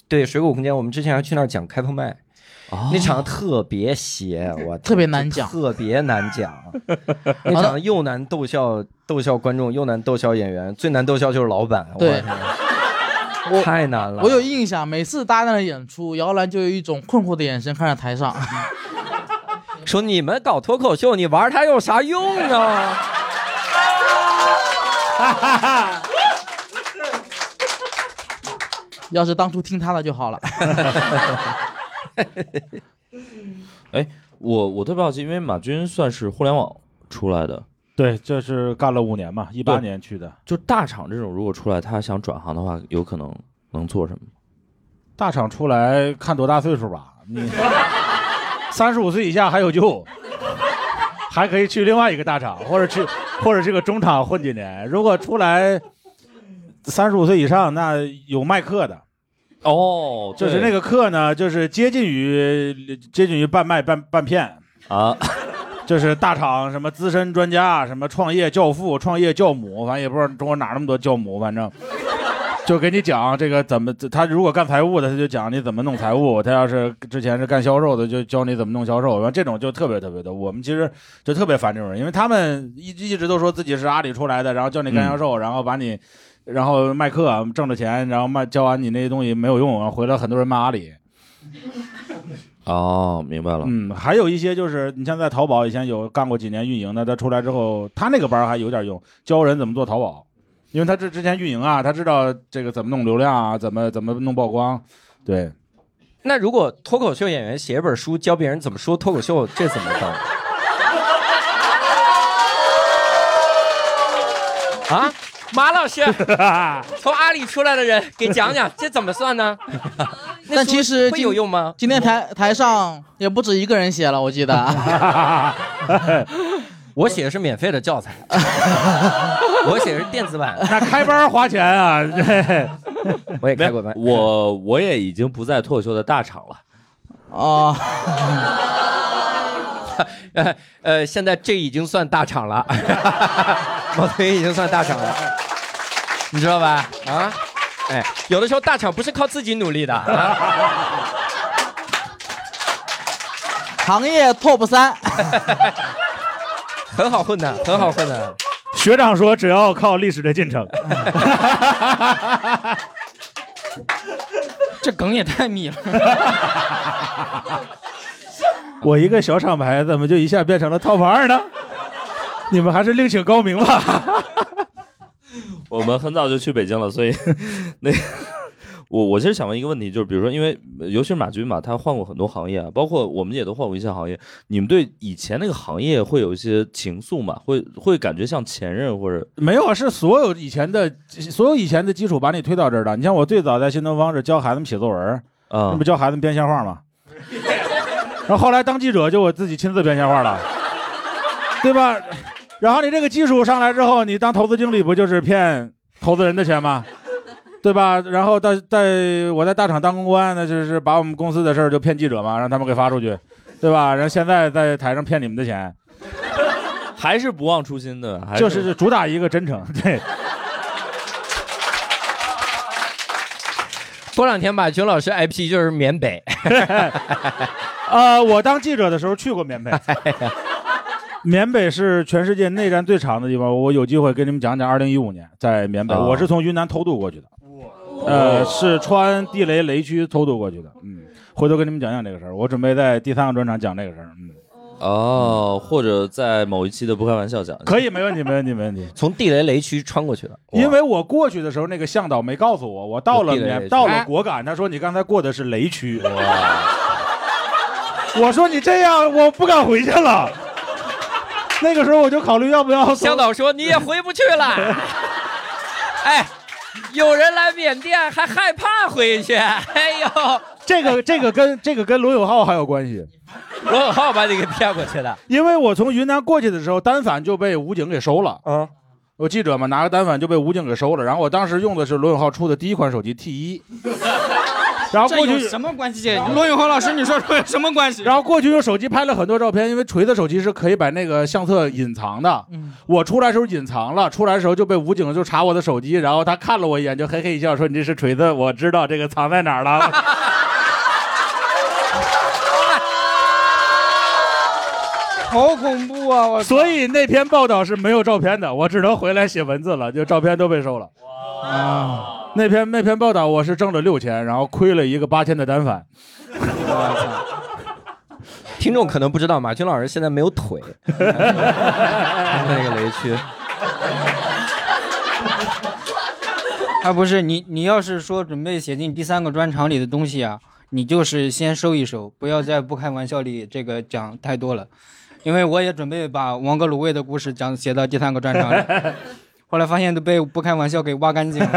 对水果空间，我们之前还去那儿讲开放麦，那场特别邪，我特别难讲特别难讲。那场又难逗笑逗笑观众，又难逗笑演员，最难逗笑就是老板。对我太难了。我有印象，每次搭档的演出，摇篮就有一种困惑的眼神看着台上，说你们搞脱口秀，你玩它有啥用啊？要是当初听他的就好了。哎，我我特别好奇，因为马军算是互联网出来的，对，这是干了五年嘛，一八年去的。就大厂这种，如果出来他想转行的话，有可能能做什么？大厂出来看多大岁数吧，你 三十五岁以下还有救，还可以去另外一个大厂，或者去或者这个中厂混几年。如果出来三十五岁以上，那有卖课的，哦，就是那个课呢，就是接近于接近于半卖半半骗，啊，就是大厂什么资深专家，什么创业教父、创业教母，反正也不知道中国哪那么多教母，反正就给你讲这个怎么，他如果干财务的，他就讲你怎么弄财务；他要是之前是干销售的，就教你怎么弄销售。完这种就特别特别的。我们其实就特别烦这种人，因为他们一一直都说自己是阿里出来的，然后教你干销售，然后把你。然后卖课挣着钱，然后卖教完你那些东西没有用，然后回来很多人骂阿里。哦，明白了。嗯，还有一些就是你像在淘宝以前有干过几年运营的，他出来之后，他那个班还有点用，教人怎么做淘宝，因为他这之前运营啊，他知道这个怎么弄流量啊，怎么怎么弄曝光，对。那如果脱口秀演员写一本书教别人怎么说脱口秀，这怎么办？啊，马老师，从阿里出来的人给讲讲，这怎么算呢？那但其实会有用吗？今天台台上也不止一个人写了，我记得。我写的是免费的教材，我写的是电子版，那开班花钱啊，对，我也开过班。我我也已经不在脱口秀的大厂了。哦，呃呃，现在这已经算大厂了，毛腿已经算大厂了，你知道吧？啊，哎，有的时候大厂不是靠自己努力的，啊、行业 top 三，很好混的，很好混的。学长说只要靠历史的进程，这梗也太密了。我一个小厂牌怎么就一下变成了 top 二呢？你们还是另请高明吧。我们很早就去北京了，所以那我我其实想问一个问题，就是比如说，因为呃尤其是马军嘛，他换过很多行业啊，包括我们也都换过一些行业。你们对以前那个行业会有一些情愫吗？会会感觉像前任或者没有啊，是所有以前的所有以前的基础把你推到这儿的。你像我最早在新东方是教孩子们写作文，啊那不教孩子们编瞎话吗？然后后来当记者就我自己亲自编瞎话了，对吧？然后你这个技术上来之后，你当投资经理不就是骗投资人的钱吗？对吧？然后在在我在大厂当公关，那就是把我们公司的事儿就骗记者嘛，让他们给发出去，对吧？然后现在在台上骗你们的钱，还是不忘初心的？还就是主打一个真诚，对。过两天马军老师 IP 就是缅北，呃，我当记者的时候去过缅北，缅北是全世界内战最长的地方。我有机会跟你们讲讲，二零一五年在缅北，哦我是从云南偷渡过去的，呃，是穿地雷雷区偷渡过去的。嗯，回头跟你们讲讲这个事儿，我准备在第三个专场讲这个事儿。嗯，哦，或者在某一期的不开玩笑讲，可以，没问题，没问题，没问题。从地雷雷区穿过去的，因为我过去的时候，那个向导没告诉我，我到了有地雷雷区缅，到哎了果敢，他说你刚才过的是雷区。我说你这样，我不敢回去了。那个时候我就考虑要不要向导说你也回不去了。哎，有人来缅甸还害怕回去，哎呦，这个这个跟这个跟罗永浩还有关系，罗永浩把你给骗过去的。因为我从云南过去的时候，单反就被武警给收了。嗯，我记者嘛，拿个单反就被武警给收了。然后我当时用的是罗永浩出的第一款手机 T 一，然后过去什么关系？罗永浩老师，你说说有什么关系？然后过去用手机拍了很多照片，因为锤子手机是可以把那个相册隐藏的。嗯我出来时候隐藏了，出来的时候就被武警就查我的手机，然后他看了我一眼，就嘿嘿一笑说：“你这是锤子，我知道这个藏在哪儿了。好恐怖啊！我”所以那篇报道是没有照片的，我只能回来写文字了，就照片都被收了。啊，那篇那篇报道我是挣了六千，然后亏了一个八千的单反。听众可能不知道，马军老师现在没有腿，那个雷区。他不是你，你要是说准备写进第三个专场里的东西啊，你就是先收一收，不要在不开玩笑里这个讲太多了，因为我也准备把王哥卤味的故事讲写到第三个专场里，后来发现都被不开玩笑给挖干净了。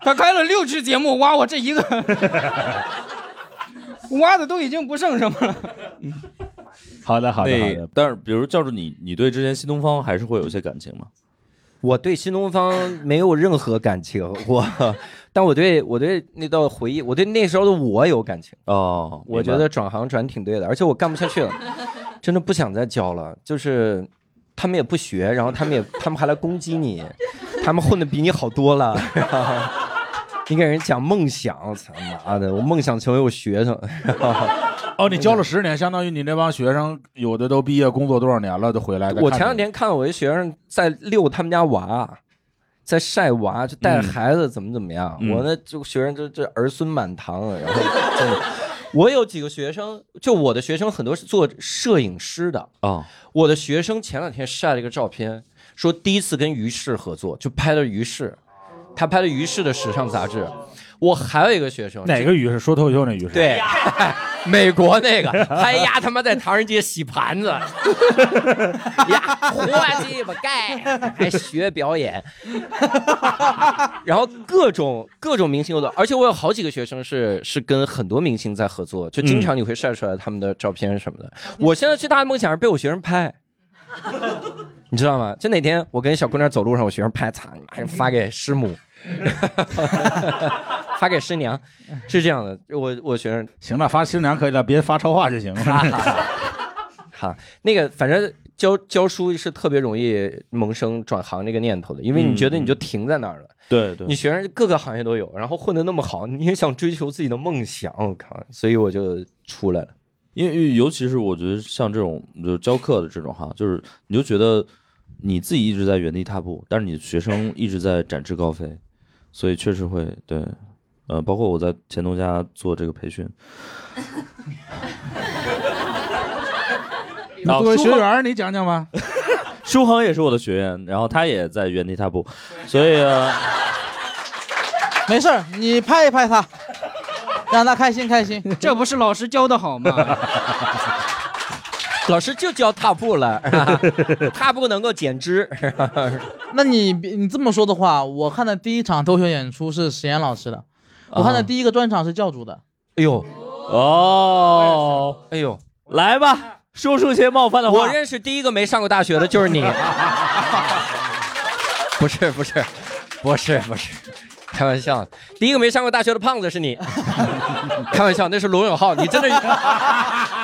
他开了六期节目，挖我这一个，挖的都已经不剩什么了。好的，好的，好的。但是，比如教主你，你对之前新东方还是会有一些感情吗？我对新东方没有任何感情，我，但我对我对那段回忆，我对那时候的我有感情。哦，我觉得转行转挺对的，而且我干不下去了，真的不想再教了。就是他们也不学，然后他们也他们还来攻击你，他们混的比你好多了。你给人讲梦想，操妈的，我梦想成为我学生。哦，你教了十年，相当于你那帮学生有的都毕业工作多少年了，都回来。我前两天看到我一学生在遛他们家娃，在晒娃，就带着孩子怎么怎么样。嗯我那就学生这这儿孙满堂，然后我有几个学生，就我的学生很多是做摄影师的。啊，我的学生前两天晒了一个照片，说第一次跟于适合作，就拍了于适，他拍了于适的时尚杂志。我还有一个学生，哪个于是说脱口秀那于是？对，美国那个，哎呀，他妈在唐人街洗盘子，呀，活鸡巴盖，还学表演，然后各种各种明星都，而且我有好几个学生是是跟很多明星在合作，就经常你会晒出来他们的照片什么的。我现在最大的梦想是被我学生拍。你知道吗？就哪天我跟小姑娘走路上，我学生拍，擦，你妈发给师母，发给师娘，是这样的。我我学生行了，发师娘可以了，别发超话就行了。哈，那个反正教教书是特别容易萌生转行这个念头的，因为你觉得你就停在那儿了。对对你学生各个行业都有，然后混得那么好，你也想追求自己的梦想，我靠！所以我就出来了。因为尤其是我觉得像这种就是教课的这种哈，就是你就觉得你自己一直在原地踏步，但是你的学生一直在展翅高飞，所以确实会对，呃，包括我在钱东家做这个培训，那作为学员，你讲讲吧。舒恒也是我的学员，然后他也在原地踏步，所以、呃、没事儿，你拍一拍他，让他开心开心。这不是老师教的好吗？老师就教踏步了，踏步能够减脂。那你你这么说的话，我看的第一场脱口秀演出是石岩老师的，我看的第一个专场是教主的。哎呦，哦，哎呦，来吧，说出些冒犯的话。我认识第一个没上过大学的就是你。不是不是不是不是，开玩笑，第一个没上过大学的胖子是你。开玩笑，那是罗永浩，你真的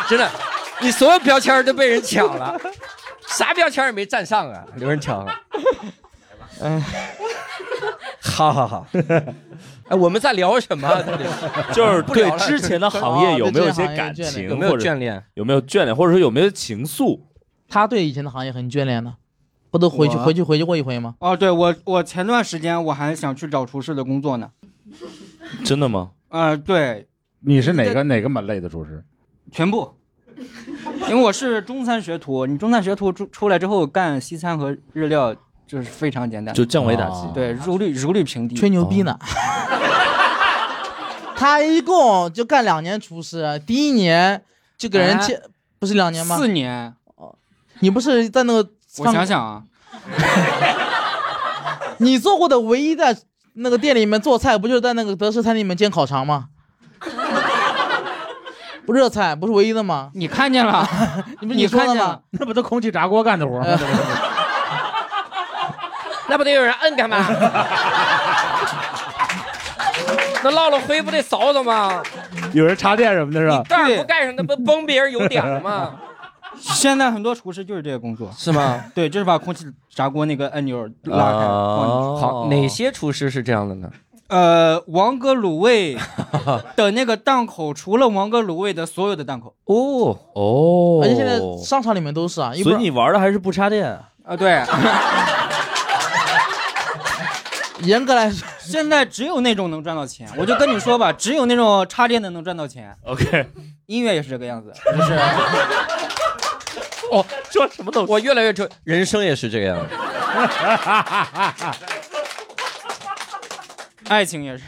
真的，你所有标签都被人抢了，啥标签也没占上啊，有人抢了。嗯，好好好。哎，我们在聊什么？就是对之前的行业有没有一些感情，有没有眷恋？有没有眷恋，或者说有没有情愫？他对以前的行业很眷恋呢，不都回去回去回去过一回吗？哦，对我我前段时间我还想去找厨师的工作呢。真的吗？呃，对，你是哪个哪个门类的厨师？全部。因为我是中餐学徒，你中餐学徒出出来之后干西餐和日料就是非常简单，就降维打击。哦对如履如履平地。吹牛逼呢。他一共就干两年厨师，第一年就给人哎，不是两年吗？四年，你不是在那个我想想啊，你做过的唯一在那个店里面做菜，不就是在那个德式餐厅里面煎烤肠吗？不热菜不是唯一的吗？你看见了，你不你说看见了？，那不都空气炸锅干的活吗？那不得有人摁干嘛？那落了灰不得扫扫吗？有人插电什么的，是吧？盖儿不盖上，那不崩别人油点了吗？现在很多厨师就是这个工作，是吗？对，就是把空气炸锅那个按钮拉开放进去。好，哪些厨师是这样的呢？呃，王哥卤味的那个档口，除了王哥卤味的所有的档口哦哦，而且现在商场里面都是啊，一所以你玩的还是不插电啊？啊，对，严格来说，现在只有那种能赚到钱。我就跟你说吧，只有那种插电的能赚到钱。OK，音乐也是这个样子，就是哦，说什么都我越来越这，人生也是这个样子。爱情也是。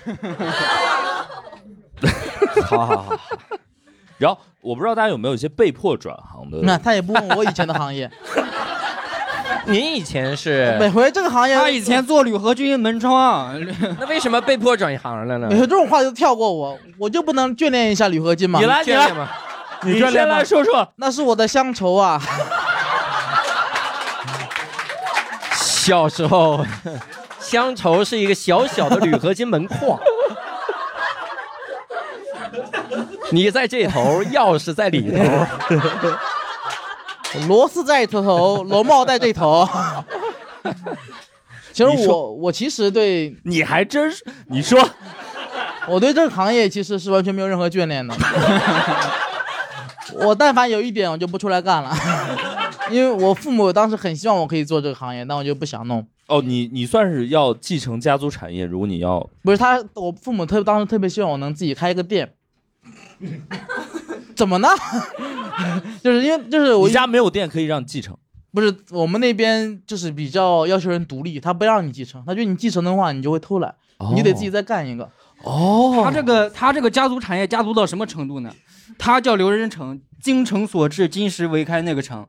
好好好，然后我不知道大家有没有一些被迫转行的，那他也不问我以前的行业，您以前是每回这个行业，他以前做铝合金门窗，那为什么被迫转行了呢每？回这种话就跳过我，我就不能眷恋一下铝合金吗？你来，你来？你先？来说说。那是我的乡愁啊！小时候，乡愁是一个小小的铝合金门框。你在这头，钥匙在里头。螺丝在这头，螺帽在这头。其实我我其实对你还真是，你说我对这个行业其实是完全没有任何眷恋的。我但凡有一点，我就不出来干了，因为我父母当时很希望我可以做这个行业，但我就不想弄。哦，你你算是要继承家族产业，如果你要不是他，我父母特当时特别希望我能自己开一个店。怎么呢？就是因为就是我你家没有店可以让你继承，不是我们那边就是比较要求人独立，他不让你继承，他觉得你继承的话你就会偷懒，你得自己再干一个。哦他这个他这个家族产业家族到什么程度呢？他叫刘仁成，精诚所至，金石为开那个成。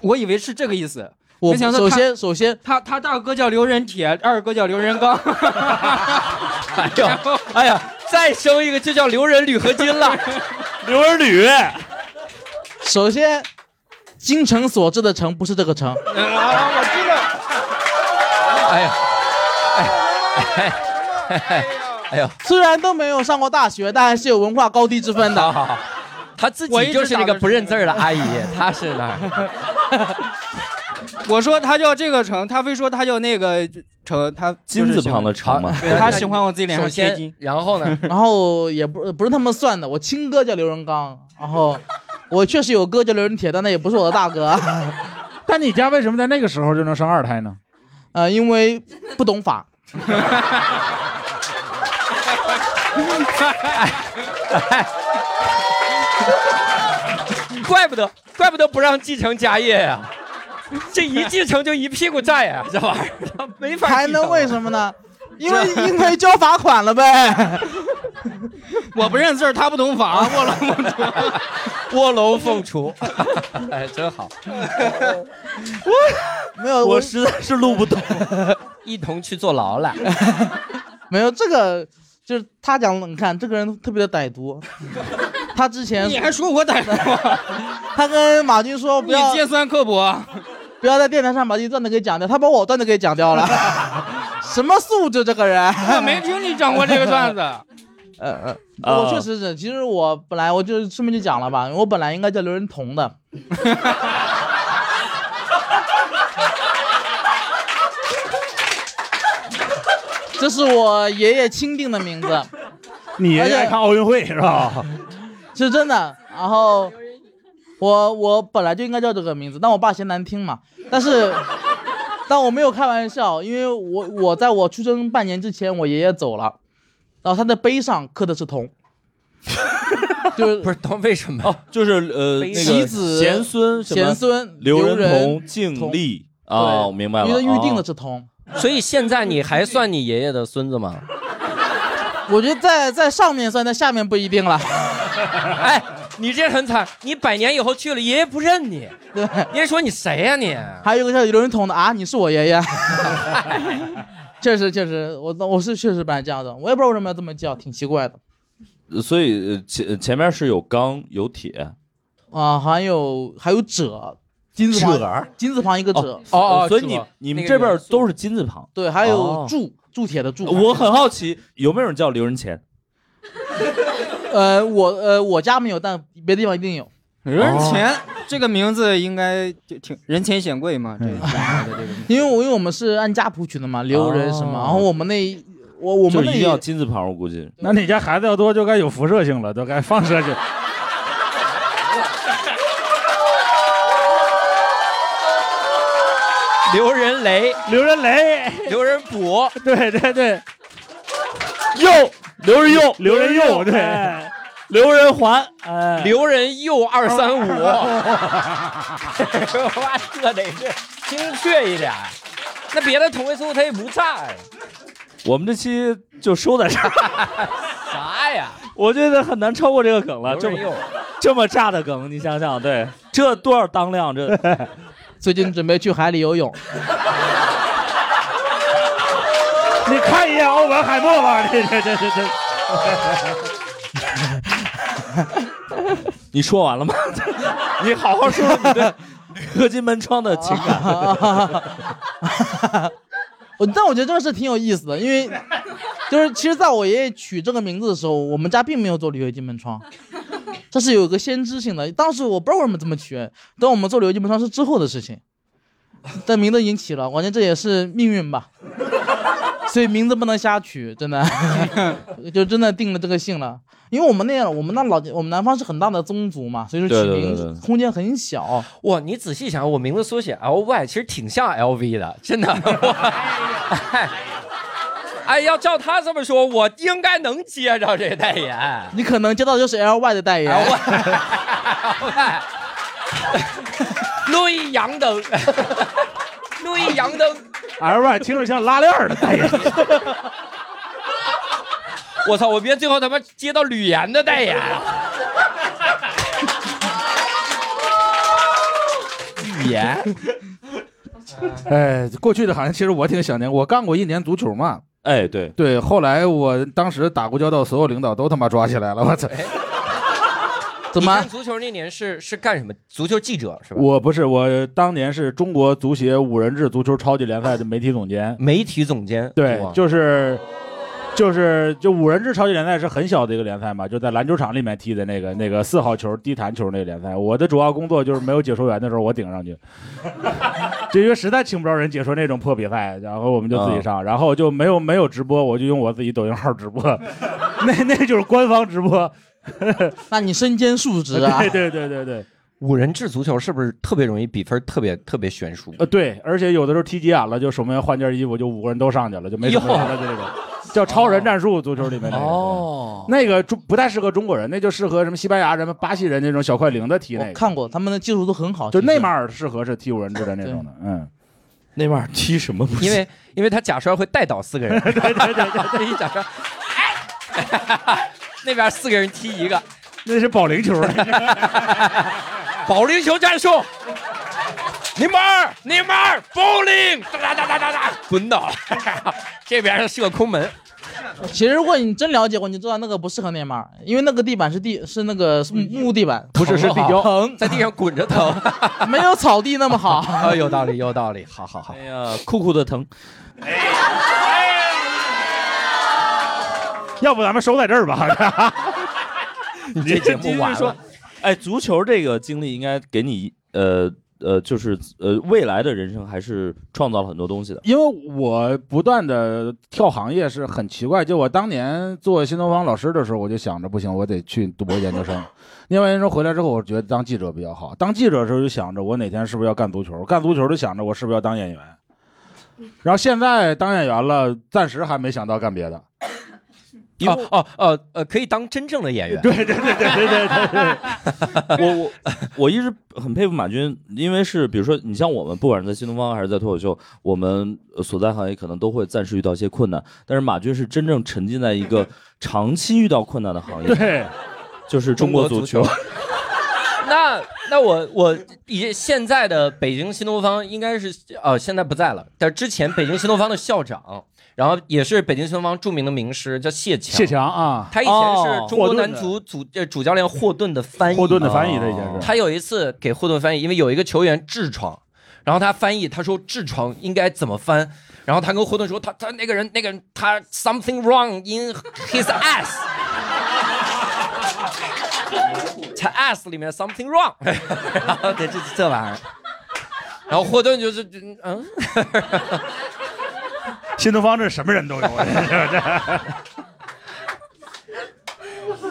我以为是这个意思。我首没想到他先首先他他大哥叫刘仁铁，二哥叫刘仁刚。哎呀，哎呀，再生一个就叫刘仁铝合金了。刘仁铝，首先，精诚所至的诚不是这个诚，我知道。哎呀，哎哎哎哎哎呦，虽然都没有上过大学，但还是有文化高低之分的。好好好，他自己就是那个不认字儿的阿姨，他是那儿。我说他叫这个成，他非说他叫那个成，他金字旁的成嘛。对他喜欢往自己脸上贴金先。，然后呢？然后也不不是他们算的，我亲哥叫刘仁刚，然后我确实有哥叫刘仁铁，但那也不是我的大哥，但你家为什么在那个时候就能生二胎呢？呃，因为不懂法。怪不得，怪不得不让继承家业呀、这一继承就一屁股债呀、这玩意儿没法。还能为什么呢？因为因为交罚款了呗。我不认字儿，他不懂法，卧龙凤雏卧龙凤雏？哎，真好，没有我实在是录不懂。一同去坐牢了。没有这个，就是他讲，你看这个人特别的歹毒。他之前你还说我歹毒？他跟马军说不你要尖酸刻薄。不要在电台上把这段子给讲掉，他把我段子给讲掉了，什么素质这个人？我没听你讲过这个段子。呃呃，啊我确实是，其实我本来我就顺便就讲了吧，我本来应该叫刘仁彤的。这是我爷爷钦定的名字，你而且爱看奥运会是吧？是真的。然后我我本来就应该叫这个名字，但我爸嫌难听嘛。但是，但我没有开玩笑，因为我我在我出生半年之前，我爷爷走了，然后他的碑上刻的是铜，就是 不是，懂为什么？哦，就是呃那个其子贤孙贤孙刘仁仁同、敬立啊，我明白了。因为预定的哦是铜。所以现在你还算你爷爷的孙子吗？我觉得在在上面算，在下面不一定了。哎，你这很惨，你百年以后去了，爷爷不认你，对，爷爷说你谁呀、你？还有一个叫刘仁彤的啊，你是我爷爷。确实确实，我我是确实本来这样的，我也不知道为什么要这么叫，挺奇怪的。呃所以呃前前面是有钢有铁，啊，还有还有褶，金字褶旁，金字旁一个褶。哦哦所以你你们这边都是金字旁。对，还有哦铸铸铁的铸。我很好奇，有没有人叫刘仁乾？呃，我呃我家没有，但别的地方一定有。刘仁乾这个名字应该就挺人前显贵嘛，这个的这个 因为我因为我们是按家谱取的嘛，刘人什么，哦。然后我们那我我们那就一定要金字旁，我估计。那你家孩子要多，就该有辐射性了，都该放射性。刘仁雷、刘仁雷，刘仁补，对 对对，佑，刘仁佑，刘仁佑，对，哎。刘仁环，哎，刘仁佑二三五，哇，这得是精确一点。那别的同位素它也不炸呀，我们这期就收在这儿，啥呀？我觉得很难超过这个梗了。这么这么炸的梗，你想想，对，这多少当量？这。最近准备去海里游泳，你看欧本海默吧，这 这这这这。你说完了吗？你好好说说你对合金门窗的情感。我但我觉得这个事挺有意思的，因为就是其实在我爷爷取这个名字的时候，我们家并没有做铝合金门窗，这是有个先知性的。当时我不知道为什么这么取，等我们做铝合金门窗是之后的事情，但名字已经起了，我觉得这也是命运吧。所以名字不能瞎取，真的，就真的定了这个姓了。因为我们那样，我们那老我们南方是很大的宗族嘛，所以说取对对名对对空间很小。哇，你仔细想，我名字缩写 L Y 其实挺像 L V 的，真的。哎，哎，要照他这么说，我应该能接着这个代言。你可能接到就是 L Y 的代言。L Y，路易杨登，路易杨登，L Y 听着像拉链儿的代言，我操！我别最后他妈接到吕岩的代言。吕岩，哎，过去的好像其实我挺想念，我干过一年足球嘛。哎，对，对，后来我当时打过交道，所有领导都他妈抓起来了，我操！怎么足球那年是是干什么？足球记者是吧？我不是，我当年是中国足协五人制足球超级联赛的媒体总监。媒体总监。对，就是就是就五人制超级联赛是很小的一个联赛嘛，就在篮球场里面踢的那个那个四号球低弹球那个联赛。我的主要工作就是没有解说员的时候我顶上去，就因为实在请不着人解说那种破比赛，然后我们就自己上，然后就没有没有直播，我就用我自己抖音号直播，那那就是官方直播。那你身兼数职啊？对对对对对，五人制足球是不是特别容易比分特别特别悬殊？呃对，而且有的时候踢急眼了，就守门员换件衣服，就五个人都上去了，就没什么了，就这种叫超人战术，足球里面那个。哦，那个中不太适合中国人，那就适合什么西班牙人、巴西人那种小快灵的踢那个。我看过，他们的技术都很好。就内马尔适合是踢五人制的那种的，嗯，内马尔踢什么不行？因为因为他假摔会带倒四个人，对对对对，一假摔，哎，那边四个人踢一个，那是保龄球。保龄球战术，尼马尔，尼马尔，bowling，哒哒哒哒哒，滚倒了，这边是个空门，其实如果你真了解过，你知道那个不适合内马尔，因为那个地板是地是那个木木地板，不是是地胶疼，在地上滚着疼，没有草地那么好。啊，有道理，有道理，好好好。哎，呀，酷酷的疼。要不咱们收在这儿吧？你这节目完说了，，哎，足球这个经历应该给你呃呃，就是呃未来的人生还是创造了很多东西的。因为我不断的跳行业是很奇怪，就我当年做新东方老师的时候，我就想着不行，我得去读博研究生。念完研究生回来之后，我觉得当记者比较好。当记者的时候就想着我哪天是不是要干足球，干足球就想着我是不是要当演员。然后现在当演员了，暂时还没想到干别的。哦哦哦呃，可以当真正的演员。对对对对对对对。我我我一直很佩服马军，因为是比如说你像我们，不管是在新东方还是在脱口秀，我们所在行业可能都会暂时遇到一些困难，但是马军是真正沉浸在一个长期遇到困难的行业，对，就是中国足球。那那我我以现在的北京新东方应该是呃现在不在了，但之前北京新东方的校长。然后也是北京新东方著名的名师叫谢强。谢强啊，他以前是中国男足主呃主教练霍顿的翻译。霍顿的翻译他以前是。他有一次给霍顿翻译，因为有一个球员痔疮，然后他翻译，他说痔疮应该怎么翻，然后他跟霍顿说他他那个人那个人他 something wrong in his ass。他 ass 里面 something wrong，然后这这这玩意儿，然后霍顿就是嗯，新东方这什么人都有，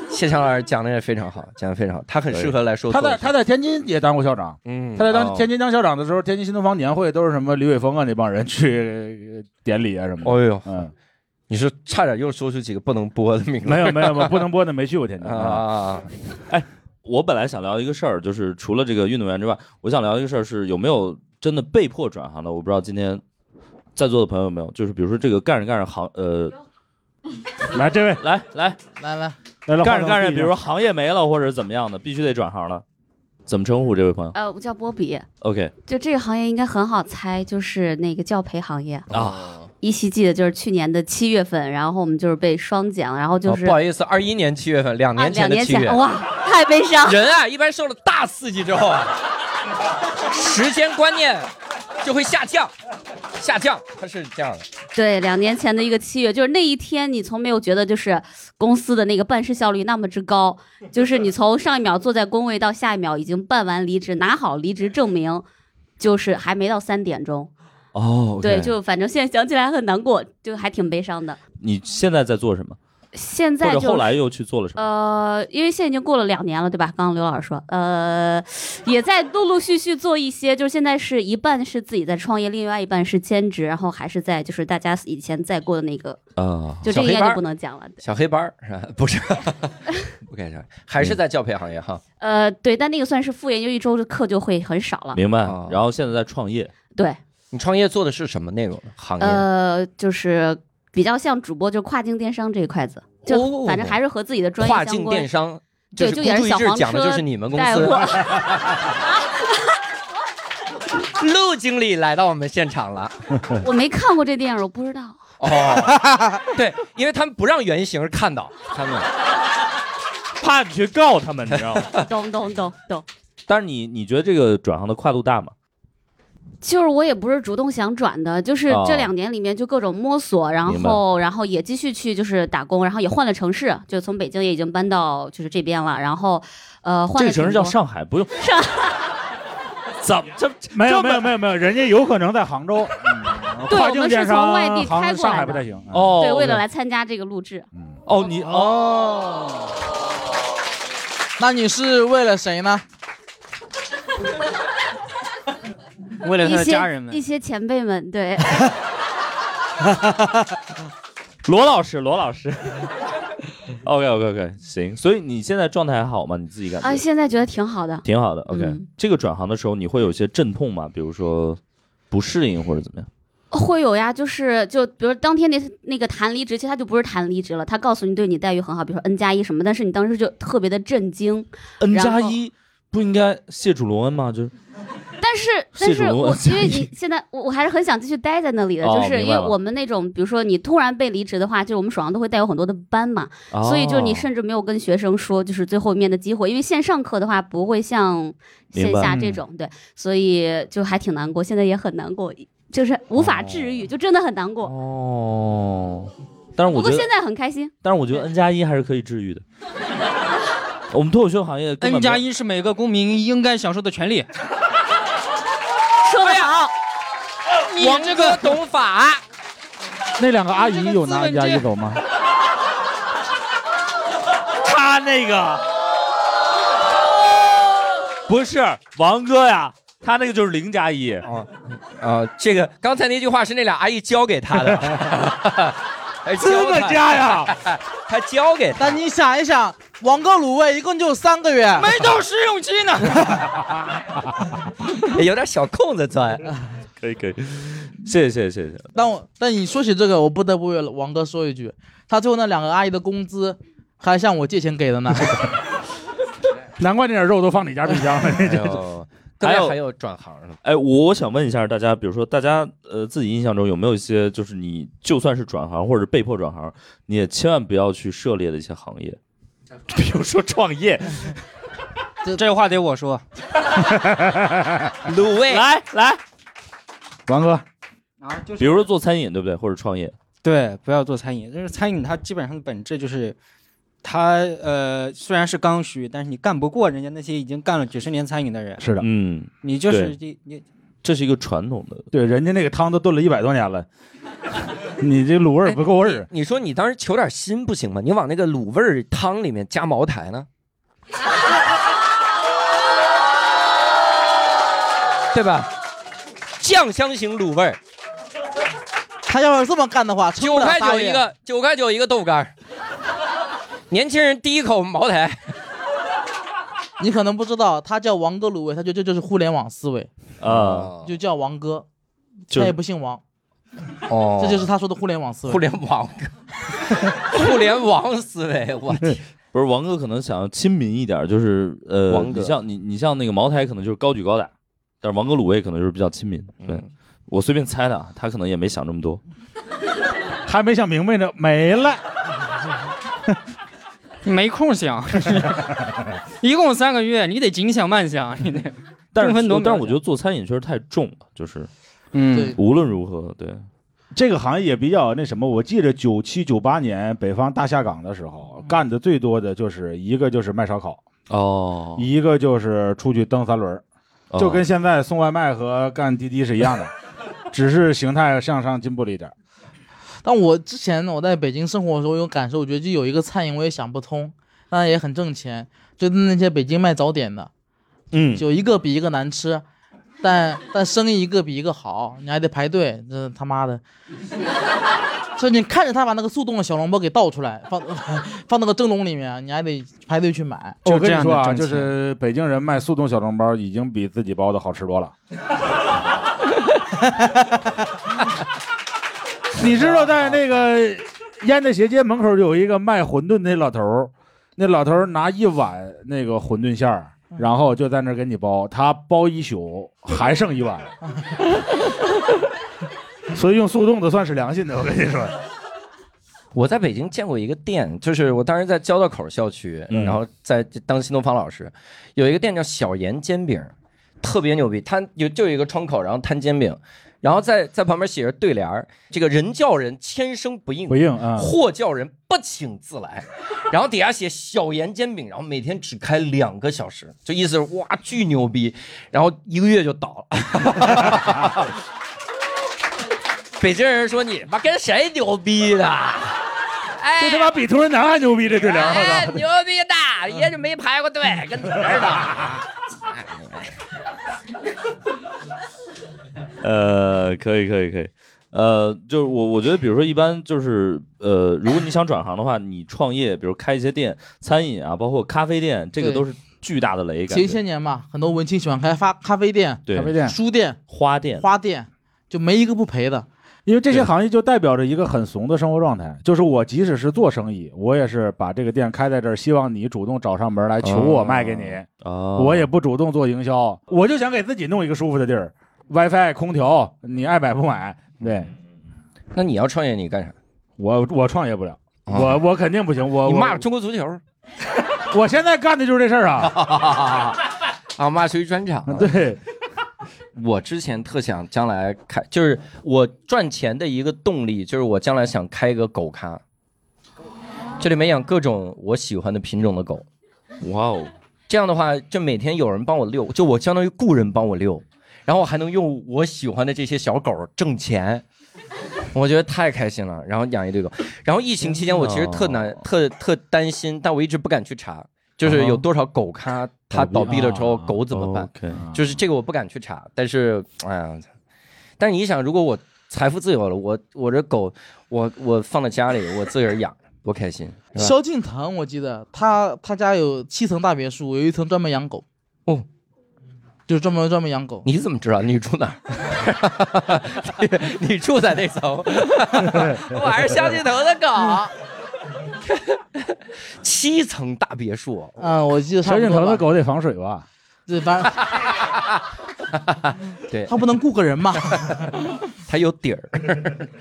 谢强老师讲的也非常好，讲的非常好，他很适合来说。他在他在天津也当过校长，嗯，他在当哦天津当校长的时候，天津新东方年会都是什么李伟峰啊那帮人去典礼啊什么的。哦呦，嗯，你是差点又说出几个不能播的名字？没有没有没有，不能播的没去过天津啊啊啊！哎，我本来想聊一个事儿，就是除了这个运动员之外，我想聊一个事儿是有没有真的被迫转行的？我不知道今天在座的朋友有没有，就是比如说这个干着干着行呃，来这位来来来来来了，干着干着，比如说行业没了或者怎么样的，必须得转行了，怎么称呼这位朋友呃，我叫波比，？OK 就这个行业应该很好猜，就是那个教培行业。啊，依稀记得就是去年的七月份，然后我们就是被双减，然后就是、哦不好意思，二一年七月份，两啊年前两年的七月，前，哇，太悲伤。人啊，一般受了大刺激之后啊，时间观念就会下降，下降，它是这样的。对，两年前的一个七月，就是那一天，你从没有觉得就是公司的那个办事效率那么之高，就是你从上一秒坐在工位到下一秒已经办完离职，拿好离职证明，就是还没到三点钟。哦，对，就反正现在想起来很难过，就还挺悲伤的。你现在在做什么？或现在后来又去做了什么？呃，因为现在已经过了两年了，对吧？刚刚刘老师说，呃，也在陆陆续续做一些，就是现在是一半是自己在创业，另外一半是兼职，然后还是在就是大家以前在过的那个，啊，就这应该就不能讲了。小黑班儿是吧？不是，不该讲，还是在教培行业哈。呃，对，但那个算是副研，就一周的课就会很少了。明白哦。然后现在在创业，对，你创业做的是什么内容？行业？呃，就是比较像主播，就是跨境电商这一块子，就哦反正还是和自己的专业跨境。电商，对，是就也是讲的就是你们公带司。货。陆经理来到我们现场了。我没看过这电影，我不知道。哦，对，因为他们不让原型看到，他们 怕你去告他们，你知道吗？懂懂懂懂。但是你你觉得这个转行的跨度大吗？就是我也不是主动想转的，就是哦这两年里面就各种摸索，然后然后也继续去就是打工，然后也换了城市，就从北京也已经搬到就是这边了，然后呃换了这个城市叫上海，不用。上。怎么？这没有没有没有没有，人家有可能在杭州，嗯对我们是从外地开过来的。上海不太行。嗯哦，对，为了来参加这个录制，哦。你哦，那你是为了谁呢？为了他的一些家人们一，些前辈们，对，罗老师罗老师，OK OK OK 行，所以你现在状态还好吗？你自己感觉？啊，现在觉得挺好的。挺好的，OK、嗯这个转行的时候，你会有一些阵痛吗？比如说不适应或者怎么样？会有呀，就是就比如当天那那个谈离职，其实他就不是谈离职了，他告诉你对你待遇很好，比如说 N 加一什么，但是你当时就特别的震惊。N 加一不应该谢主隆恩吗？就是但是 但是我因为你 现在我我还是很想继续待在那里的，哦就是因为我们那种比如说你突然被离职的话，就是我们手上都会带有很多的班嘛，所以就你哦甚至没有跟学生说就是最后一面的机会，因为线上课的话不会像线下这种对，所以就还挺难过，现在也很难过，就是无法治愈，就真的很难过。哦，但是不过现我觉得，在很开心，但是我觉得 N 加一还是可以治愈的。我们脱口秀行业 N 加一是每个公民应该享受的权利。说得好，你这个懂法，那两个阿姨有拿 N 加一走吗？他那个。不是王哥呀，他那个就是零加一。啊，啊，这个刚才那句话是那俩阿姨教给他的，还教这么他加呀？他教给他，但你想一想，王哥卤味一共就三个月，没到试用期呢，有点小空子钻。可以可以，谢谢谢谢谢谢。但我但你说起这个，我不得不为王哥说一句，他最后那两个阿姨的工资还向我借钱给的呢。难怪那点肉都放你家冰箱了。还有还有转行的吗？哎，我想问一下大家，比如说大家呃自己印象中有没有一些，就是你就算是转行或者被迫转行，你也千万不要去涉猎的一些行业，比如说创业。这话得我说。卤味来来，王哥，啊，就是比如说做餐饮，对不对？或者创业，对，不要做餐饮。就是餐饮，它基本上的本质就是，它呃虽然是刚需，但是你干不过人家那些已经干了几十年餐饮的人，是的，嗯，你就是你你这是一个传统的。对，人家那个汤都炖了一百多年了，你这卤味儿不够味儿。你说你当时求点心不行吗？你往那个卤味儿汤里面加茅台呢？对吧？酱香型卤味儿，他要是这么干的话，撑九块九一。个，九块九一个豆干儿。年轻人第一口茅台，你可能不知道，他叫王哥卤味，他就这就是互联网思维，啊，就叫王哥，就他也不姓王，哦。这就是他说的互联网思维。互联网，互联网思维，我天不是王哥可能想要亲民一点，就是呃，王哥。你像你你像那个茅台可能就是高举高打，但是王哥卤味可能就是比较亲民。对、嗯我随便猜的，啊，他可能也没想这么多。还没想明白呢，没了。你没空想，一共三个月，你得紧想慢想，你得。但是但是我觉得做餐饮确实太重了，就是嗯对，无论如何，对，这个行业也比较那什么，我记得九七九八年北方大下岗的时候，干的最多的就是一个就是卖烧烤，哦，一个就是出去蹬三轮儿，就跟现在送外卖和干滴滴是一样的，只是形态向上进步了一点。但我之前我在北京生活的时候有感受，我觉得就有一个餐饮我也想不通，但也很挣钱，就是那些北京卖早点的，嗯，就一个比一个难吃，但 但生意一个比一个好，你还得排队，这他妈的。就你看着他把那个速冻的小笼包给倒出来，放 放那个蒸笼里面，你还得排队去买。我跟你说啊，就是北京人卖速冻小笼包已经比自己包的好吃多了。你知道在那个烟的斜街门口有一个卖馄饨的老头儿，那老头儿拿一碗那个馄饨馅儿，然后就在那儿给你包，他包一宿还剩一碗，所以用速冻的算是良心的，我跟你说。我在北京见过一个店，就是我当时在交道口校区，嗯然后在当新东方老师，有一个店叫小严煎饼，特别牛逼，摊有就有一个窗口，然后摊煎饼，然后在在旁边写着对联儿，这个人叫人千声不应不，应啊，货叫人不请自来，然后底下写小严煎饼，然后每天只开两个小时，就意思是哇巨牛逼，然后一个月就倒了。北京人说你妈跟谁牛逼呢？哎这他妈比同仁堂还牛逼，这对联儿，哎，牛逼大，爷就没排过队，跟你似的。呃，可以可以可以，呃，就是我我觉得，比如说一般就是呃，如果你想转行的话，你创业，比如开一些店，餐饮啊，包括咖啡店，这个都是巨大的雷，感前些年嘛，很多文青喜欢开发咖啡店、对。咖啡店，书店、花店，花店，就没一个不赔的。因为这些行业就代表着一个很怂的生活状态，就是我即使是做生意，我也是把这个店开在这儿，希望你主动找上门来求我卖给你，啊，我也不主动做营销，我就想给自己弄一个舒服的地儿，WiFi、空调，你爱买不买？对那你要创业，你干啥？我我创业不了，啊我我肯定不行，我你骂中国足球我现在干的就是这事儿啊，啊？骂出一专场。对，我之前特想将来开，就是我赚钱的一个动力，就是我将来想开一个狗咖，这里面养各种我喜欢的品种的狗。哇哦，这样的话，就每天有人帮我遛，就我相当于雇人帮我遛，然后我还能用我喜欢的这些小狗挣钱，我觉得太开心了。然后养一堆狗，然后疫情期间我其实特难、特特担心，但我一直不敢去查，就是有多少狗咖它倒闭了之后，啊狗怎么办？就是这个我不敢去查，但是哎呀，但是你想，如果我财富自由了，我我这狗，我我放在家里，我自个儿养，多开心，是吧？萧敬腾，我记得他他家有七层大别墅，有一层专门养狗。哦，就是专门专门养狗。你怎么知道你住哪儿？你你住在那层，我还是萧敬腾的狗。七层大别墅，嗯，我记得差萧敬腾的。狗得防水吧？对，反正 对他不能雇个人嘛。他有底儿。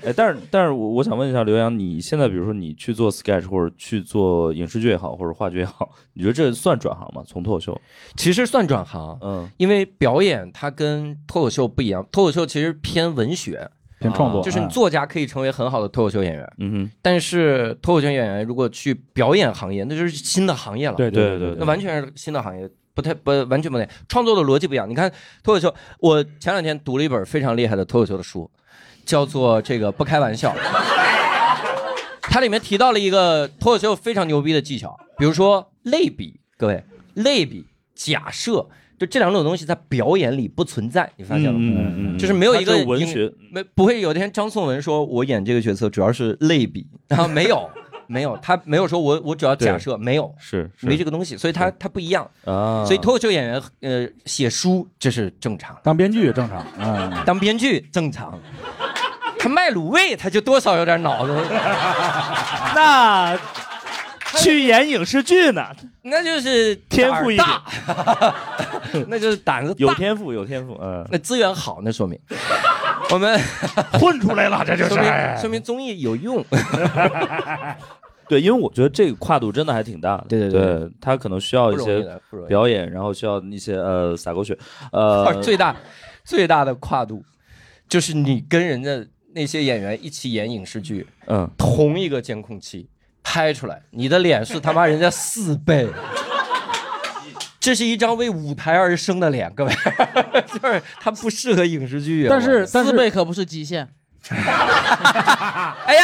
哎，但是但是我我想问一下刘洋，你现在比如说你去做 sketch 或者去做影视剧也好，或者话剧也好，你觉得这算转行吗？从脱口秀，其实算转行，嗯，因为表演它跟脱口秀不一样，脱口秀其实偏文学，偏创作，就是你嗯作家可以成为很好的脱口秀演员，嗯哼，但是脱口秀演员如果去表演行业，那就是新的行业了。对对对那完全是新的行业，不太不完全不对，创作的逻辑不一样。你看脱口秀，我前两天读了一本非常厉害的脱口秀的书，叫做这个不开玩笑。它里面提到了一个脱口秀非常牛逼的技巧，比如说类比，各位类比假设，就这两种东西在表演里不存在，你发现了吗？嗯嗯嗯，就是没有一个文学，没不会有一天张颂文说我演这个角色主要是类比，然后没有没有，他没有说我我主要假设，没有是是没这个东西，所以他他不一样。啊，所以脱口秀演员呃写书这是正常，当编剧正常，嗯，当编剧正常。他卖卤味他就多少有点脑子，那 去演影视剧呢，那就是天赋异胆儿大，那就是胆子大有天赋有天赋，嗯，那资源好，那说明我们混出来了，这就是说明说明综艺有用。对，因为我觉得这个跨度真的还挺大的，对对对。对，他可能需要一些。表演，然后需要一些呃撒狗血，哦呃，最大最大的跨度，就是你跟人家那些演员一起演影视剧，嗯，同一个监控器拍出来，你的脸是他妈人家四倍。这是一张为舞台而生的脸，各位，就是它不适合影视剧啊。但是但是四倍可不是极限。哎呀，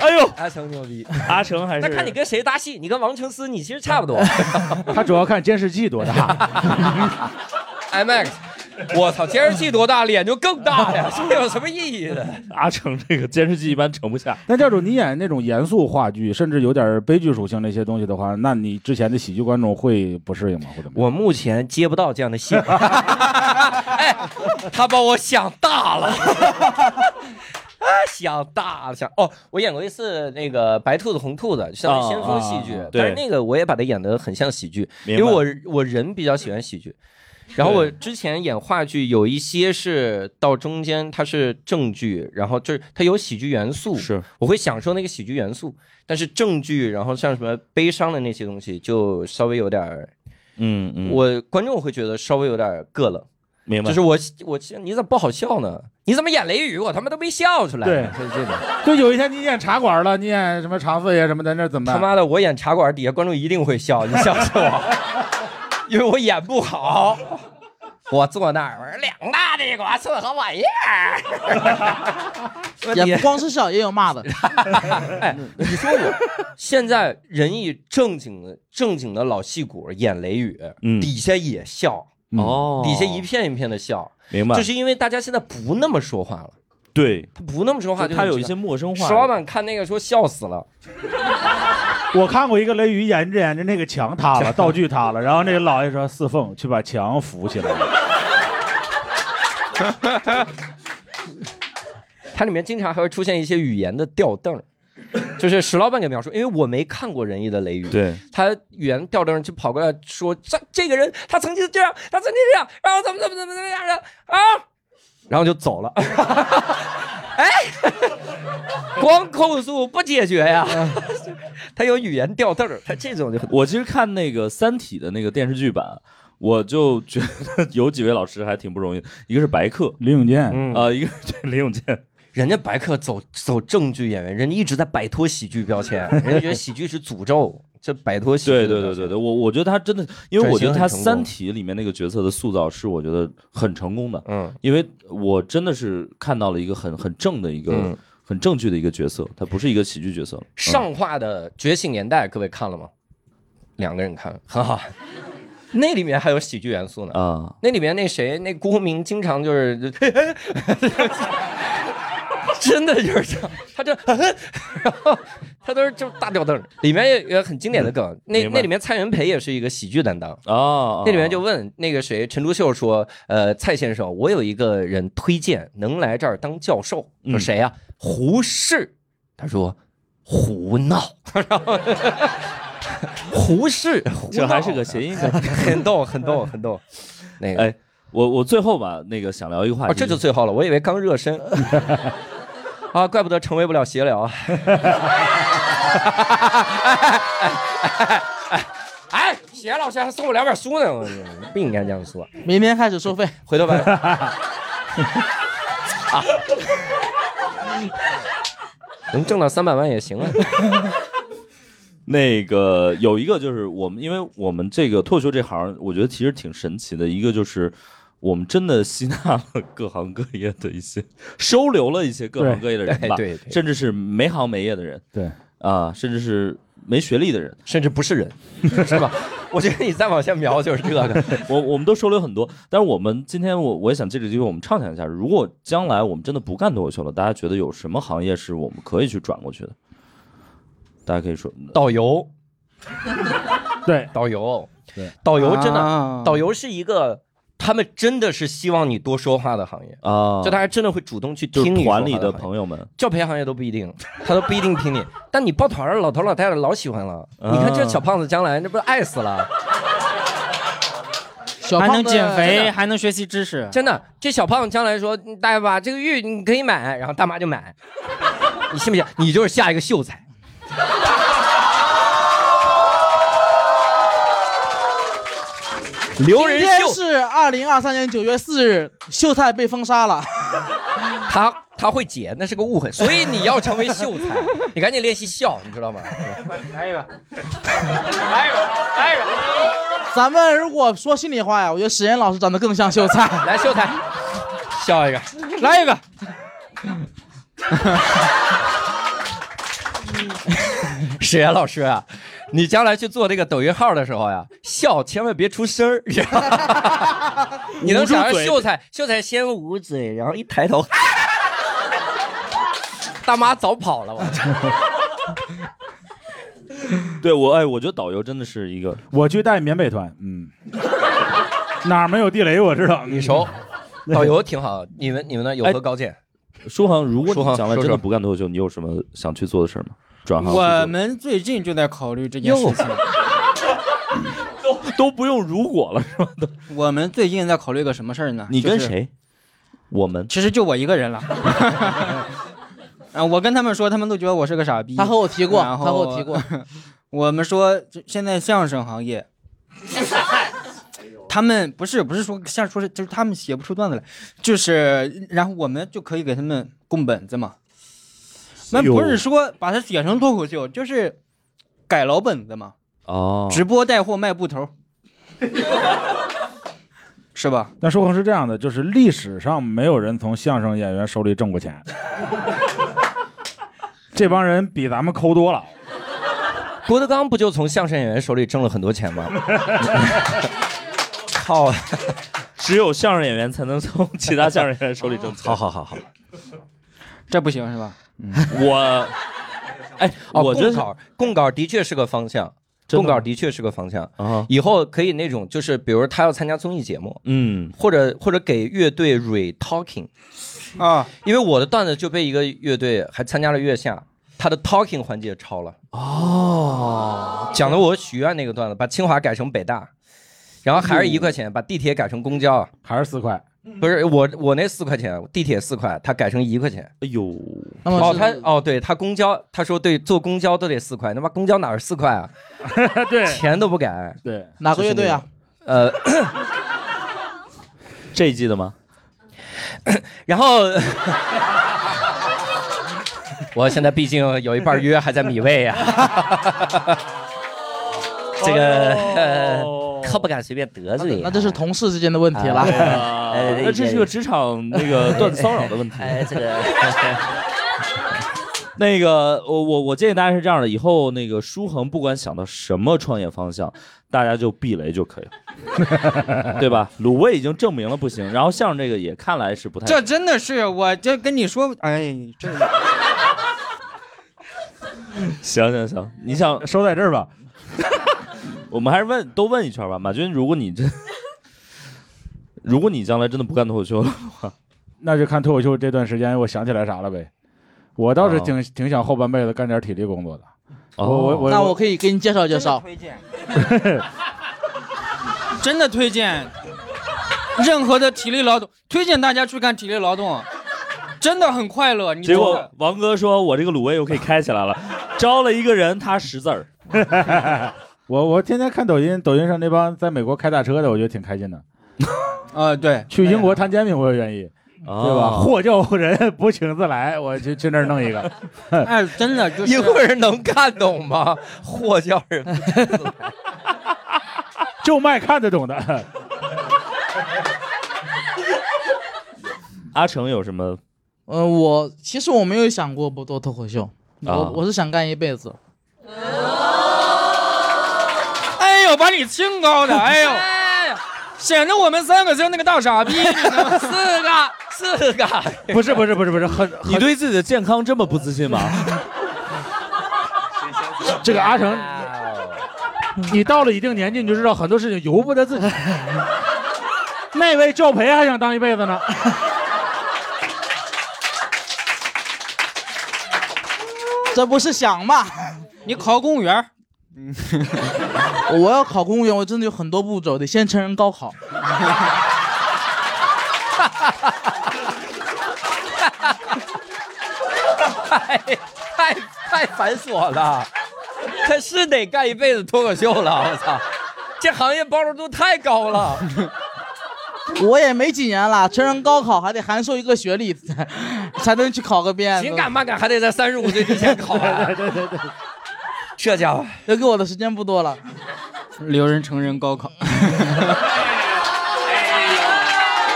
哎呦，阿成牛逼，阿成还是那看你跟谁搭戏，你跟王成思，你其实差不多。他主要看监视器多大，IMAX，我操，监视器多大，脸就更大呀，这有什么意义呢？阿成这个监视器一般盛不下，那教主，你演那种严肃话剧，甚至有点悲剧属性那些东西的话，那你之前的喜剧观众会不适应吗？或者我目前接不到这样的戏。哎，他把我想大了。啊，想大了，想哦，我演过一次那个白兔子红兔子，相当于先锋戏剧，啊但那个我也把它演得很像喜剧，因为我我人比较喜欢喜剧。然后我之前演话剧，有一些是到中间它是正剧，然后就是它有喜剧元素，是我会享受那个喜剧元素。但是正剧，然后像什么悲伤的那些东西，就稍微有点儿嗯嗯，我观众会觉得稍微有点膈了，明白，就是我我你怎么不好笑呢？你怎么演雷雨我他妈都没笑出来？对就是这种 就有一天你演茶馆了，你演什么长四爷什么的，那怎么办？他妈的，我演茶馆底下观众一定会笑，你笑死我，因为我演不好。我坐那儿，我说两大地瓜是好玩意儿。我底 也不光是笑，也有骂的。哎，你说我现在人一正经的正经的老戏骨演雷雨，嗯。底下也笑，哦，底下一片一片的笑，明白，就是因为大家现在不那么说话了。对，他不那么说话，他有一些陌生话，石老板看那个说笑死了，我看过一个雷雨演着演着那个墙塌了，道具塌了，然后那个老爷说四凤去把墙扶起来。它里面经常还会出现一些语言的吊凳儿，就是石老板给描述，因为我没看过仁义的雷雨，对，他语言吊凳儿就跑过来说这这个人他曾经这样，他曾经这样，然后怎么怎么怎么怎么样的啊，然后就走了。哎，光控诉不解决呀，他有语言吊凳儿，他这种就很我其实看那个《三体》的那个电视剧版，我就觉得有几位老师还挺不容易，一个是白客，林永健，嗯。啊、一个是林永健，人家白客走走正剧演员，人家一直在摆脱喜剧标签，人家觉得喜剧是诅咒，这摆脱喜剧。对对对对对，我我觉得他真的，因为我觉得他《三体》里面那个角色的塑造是我觉得很成功的，嗯因为我真的是看到了一个很很正的一个、嗯很正剧的一个角色，他不是一个喜剧角色。嗯上画的《觉醒年代》，各位看了吗？两个人看，很好。那里面还有喜剧元素呢。啊，那里面那谁，那郭明经常就是，真的就是这样，他就，然后他都是就大吊凳儿。里面也有很经典的梗，那那里面蔡元培也是一个喜剧担当。哦，那里面就问那个谁，陈独秀说：“呃，蔡先生，我有一个人推荐能来这儿当教授，说嗯谁呀、胡适。他说：“胡闹，然 后胡适，胡这还是个谐音梗。很逗，很逗，很逗。那个，哎，我我最后吧，那个想聊一个话题，哦，这就最后了，我以为刚热身。啊，怪不得成为不了闲聊啊！哎，谢老师还送我两本书呢，我不应该这样说。明天开始收费。回头把，能挣到三百万也行啊。那个有一个就是我们，因为我们这个脱口秀这行，我觉得其实挺神奇的。一个就是我们真的吸纳了各行各业的一些，收留了一些各行各业的人吧，对对 对甚至是没行没业的人对，啊，甚至是没学历的人，甚至不是人，是吧？我觉得你再往下瞄就是这个。我我们都收留很多。但是我们今天我我也想借这个机会，我们畅想一下，如果将来我们真的不干脱口秀了，大家觉得有什么行业是我们可以去转过去的？大家可以说导游，对，导游，对，导游真的，啊导游是一个，他们真的是希望你多说话的行业，啊，就大家真的会主动去听你团里的朋友们，教培行业都不一定，他都不一定听你。但你抱团儿，老头老太太老喜欢了。啊你看这小胖子将来，那不是爱死了？还能减肥，还能学习知识。真的，这小胖子将来说，嗯大爸这个玉你可以买，然后大妈就买，你信不信？你就是下一个秀才。刘仁今天秀，是二零二三年九月四日，秀才被封杀了。他他会解，那是个误会，所以你要成为秀才，你赶紧练习笑，你知道吗？来一个，来一个，来一个。咱们如果说心里话呀，我觉得史岩老师长得更像秀才。来，秀才，笑一个。来一个，史岩老师啊，你将来去做这个抖音号的时候呀，笑千万别出声儿，你知道吗你能想象秀才，秀才先捂嘴，然后一抬头，大妈早跑了，我操！对我哎，我觉得导游真的是一个我去带缅北团，嗯，哪儿没有地雷我知道。你熟，导游挺好。你们你们呢？有何高见？舒航，如果舒航你将来真的不干脱口秀，你有什么想去做的事儿吗？转行我们最近就在考虑这件事情。都不用如果了，是吧？都我们最近在考虑个什么事儿呢？你跟谁？我们其实就我一个人了。啊，我跟他们说，他们都觉得我是个傻逼。他和我提过，然他和我提过。我们说，这现在相声行业，他们不是不是说像说是就是他们写不出段子来，就是然后我们就可以给他们供本子嘛。那不是说把它写成脱口秀，就是改老本子嘛，哦，直播带货卖布头，是吧？但说恒是这样的，就是历史上没有人从相声演员手里挣过钱，这帮人比咱们抠多了。郭德纲不就从相声演员手里挣了很多钱吗？靠！只有相声演员才能从其他相声演员手里挣钱。好好好好，这不行是吧？我，哎，哦，我觉得供稿供稿的确是个方向，供稿的确是个方向。啊，以后可以那种，就是比如他要参加综艺节目，嗯，或者或者给乐队 re talking，啊，因为我的段子就被一个乐队还参加了月下，他的 talking 环节抄了，哦，讲的我许愿那个段子，把清华改成北大，然后还是一块钱，把地铁改成公交，还是四块，不是我我那四块钱，地铁四块，他改成一块钱。哎呦，哦，那么是他哦，对他公交，他说对，坐公交都得四块，他妈公交哪是四块啊？对钱都不改。对，哪个乐队啊？呃，这一季的吗？然后 我现在毕竟有一半约还在米味呀、这个、呃、可不敢随便得罪。那这是同事之间的问题了。那这是个职场那个段子骚扰的问题。哎，这个 那个，我我我建议大家是这样的，以后那个舒恒不管想到什么创业方向，大家就避雷就可以了，对吧？卤味已经证明了不行，然后相声这个也看来是不太这真的是我就跟你说，哎，这行行行，你想收在这儿吧。我们还是问都问一圈吧，马军，如果你真，如果你将来真的不干脱口秀的话，那就看脱口秀这段时间，我想起来啥了呗。我倒是哦挺挺想后半辈子干点体力工作的。哦我我我那我可以给你介绍介绍。推荐，真的推荐，任何的体力劳动，推荐大家去干体力劳动，真的很快乐。你结果王哥说：“我这个卤味又可以开起来了，招了一个人，他识字儿。我我天天看抖音，抖音上那帮在美国开大车的，我觉得挺开心的。啊，对，去英国摊煎饼我也愿意，哦对吧？货叫人不请自来，我去去那儿弄一个。哎，真的就是英国人能看懂吗？货叫人，就卖看得懂的。阿成有什么？呃、我其实我没有想过不做脱口秀，啊我我是想干一辈子。哎呦，把你清高的，哎呦，显得我们三个像那个大傻逼，你知道吗？四个，四个，不是不是不是不是，很你对自己的健康这么不自信吗？这个阿成，你到了一定年纪，你就知道很多事情由不得自己。那位教培还想当一辈子呢。这不是想吗？你考公务员，我要考公务员，我真的有很多步骤，得先成人高考。太太太繁琐了，他是得干一辈子脱口秀了，我操，这行业包容度太高了。我也没几年了，成人高考还得函授一个学历，才才能去考个编。紧赶慢赶，还得在三十五岁之前考完。对对对，这家伙，留给我的时间不多了。留人成人高考，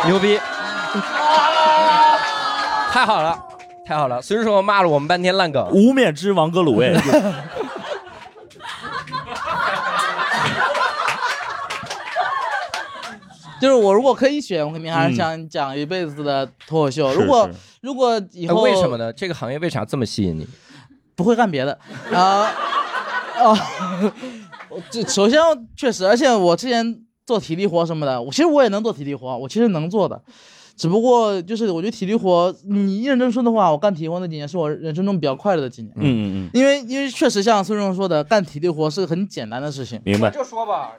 牛逼，太好了，太好了。虽然说骂了我们半天烂梗，无冕之王哥卤味。就是我如果可以选，我肯定还是嗯想讲一辈子的脱口秀。是如果是如果以哎后为什么呢？这个行业为啥这么吸引你？不会干别的啊啊！这首先确实，而且我之前做体力活什么的，我其实我也能做体力活，我其实能做的，只不过就是我觉得体力活，你认真说的话，我干体力活那几年是我人生中比较快乐的几年。嗯嗯嗯，因为因为确实像孙荣说的，干体力活是个很简单的事情，明白。就说吧，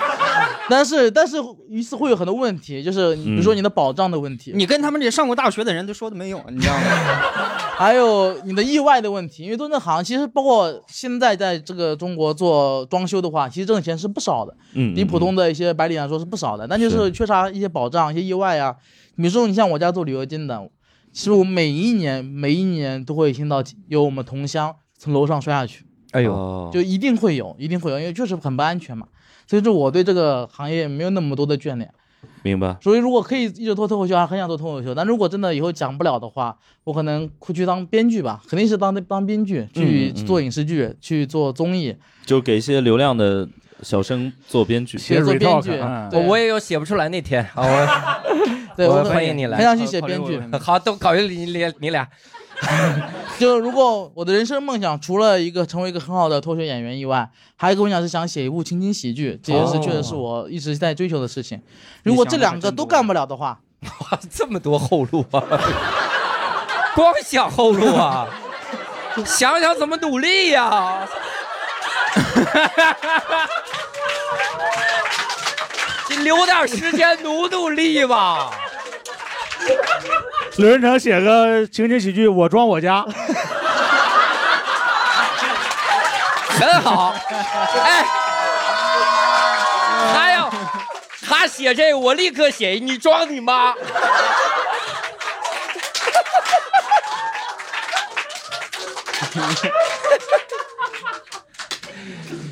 但是但是于是会有很多问题，就是比如说你的保障的问题，你跟他们这上过大学的人都说的没用，你知道吗？还有你的意外的问题，因为做这行其实包括现在在这个中国做装修的话，其实挣钱是不少的，嗯，比普通的一些白领来说是不少的，但就是缺少一些保障、一些意外啊。比如说你像我家做旅游金的，其实我每一年每一年都会听到有我们同乡从楼上摔下去，哎呦，哦就一定会有，一定会有，因为确实很不安全嘛。所以说我对这个行业没有那么多的眷恋。明白。所以如果可以一直做脱口秀，还很想做脱口秀。但如果真的以后讲不了的话，我可能会去当编剧吧，肯定是当当编剧，去做影视剧，去做综艺，就给一些流量的小生做编剧。写做 retalk，编剧。嗯对我也有写不出来那天啊，我 对，欢迎你来很想去写编剧。好，都考虑你你你俩。就如果我的人生梦想除了一个成为一个很好的脱口秀演员以外，还有一个梦想是想写一部情景喜剧，这也是哦确实是我一直在追求的事情。如果这两个都干不了的话，哇，这么多后路啊！光想后路啊，想想怎么努力呀、你留点时间努努力吧。刘仁成写个情景喜剧，我装我家，很好，哎，他要他写这个，我立刻写，你装你妈。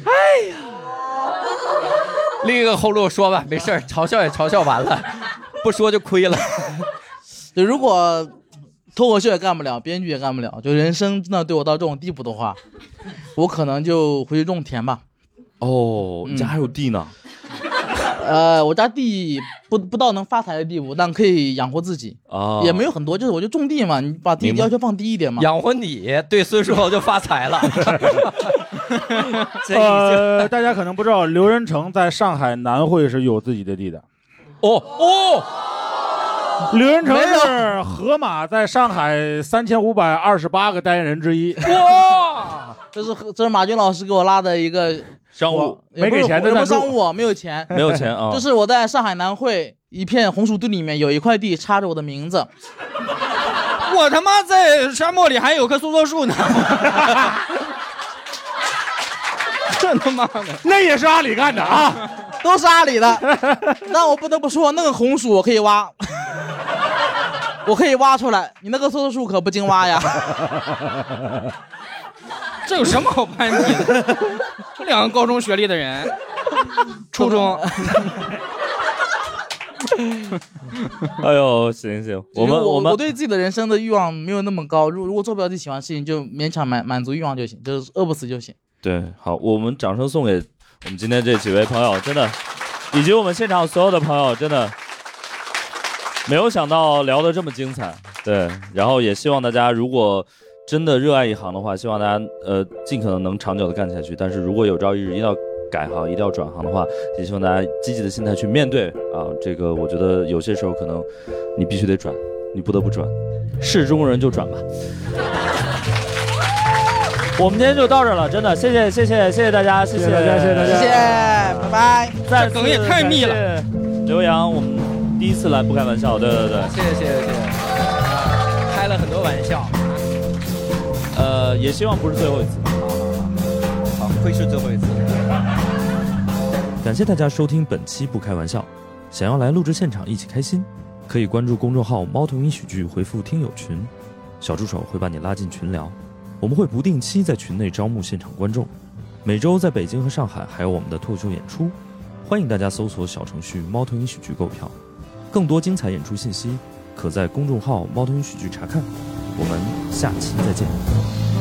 哎呀，另一个后路说吧，没事嘲笑也嘲笑完了，不说就亏了。就如果脱口秀也干不了，编剧也干不了，就人生真的对我到这种地步的话，我可能就回去种田吧。哦，你家还有地呢？呃，我家地不不到能发财的地步，但可以养活自己，啊，也没有很多，就是我就种地嘛，你把地要求放低一点嘛。养活你，对孙书豪就发财了。这已经呃，大家可能不知道，刘仁成在上海南汇是有自己的地的。哦哦 刘仁成是河马在上海三千五百二十八个代言人之一。哇，这是这是马军老师给我拉的一个商务没给钱的也不赞助是商务，没有钱，没有钱啊，就是我在上海南汇一片红薯地里面有一块地插着我的名字，我他妈在沙漠里还有棵梭梭树呢。这他妈的，那也是阿里干的啊！都是阿里的。但我不得不说，那个红薯我可以挖，我可以挖出来。你那个梭梭树可不经挖呀。这有什么好攀比的？这两个高中学历的人，初中，哎呦，行行，我们我们我对自己的人生的欲望没有那么高，如如果做不了自己喜欢的事情，就勉强满满足欲望就行，就是饿不死就行。对，好，我们掌声送给我们今天这几位朋友，真的，以及我们现场所有的朋友，真的没有想到聊得这么精彩。对，然后也希望大家如果真的热爱一行的话，希望大家呃尽可能能长久的干下去。但是如果有朝一日一定要改行，一定要转行的话，也希望大家积极的心态去面对啊。这个我觉得有些时候可能你必须得转，你不得不转，是中国人就转吧。我们今天就到这儿了，真的，谢谢谢谢谢谢大家，谢谢大家，谢谢大家谢谢，拜拜。再这梗也太密了了。刘洋，我们第一次来不开玩笑，对对对，谢谢谢谢谢谢，啊开了很多玩笑，呃，也希望不是最后一次。好，会是最后一次。感谢大家收听本期不开玩笑，想要来录制现场一起开心，可以关注公众号“猫头鹰喜剧”，回复“听友群”，小助手会把你拉进群聊。我们会不定期在群内招募现场观众，每周在北京和上海还有我们的脱口秀演出，欢迎大家搜索小程序“猫头鹰喜剧”购票。更多精彩演出信息，可在公众号“猫头鹰喜剧”查看。我们下期再见。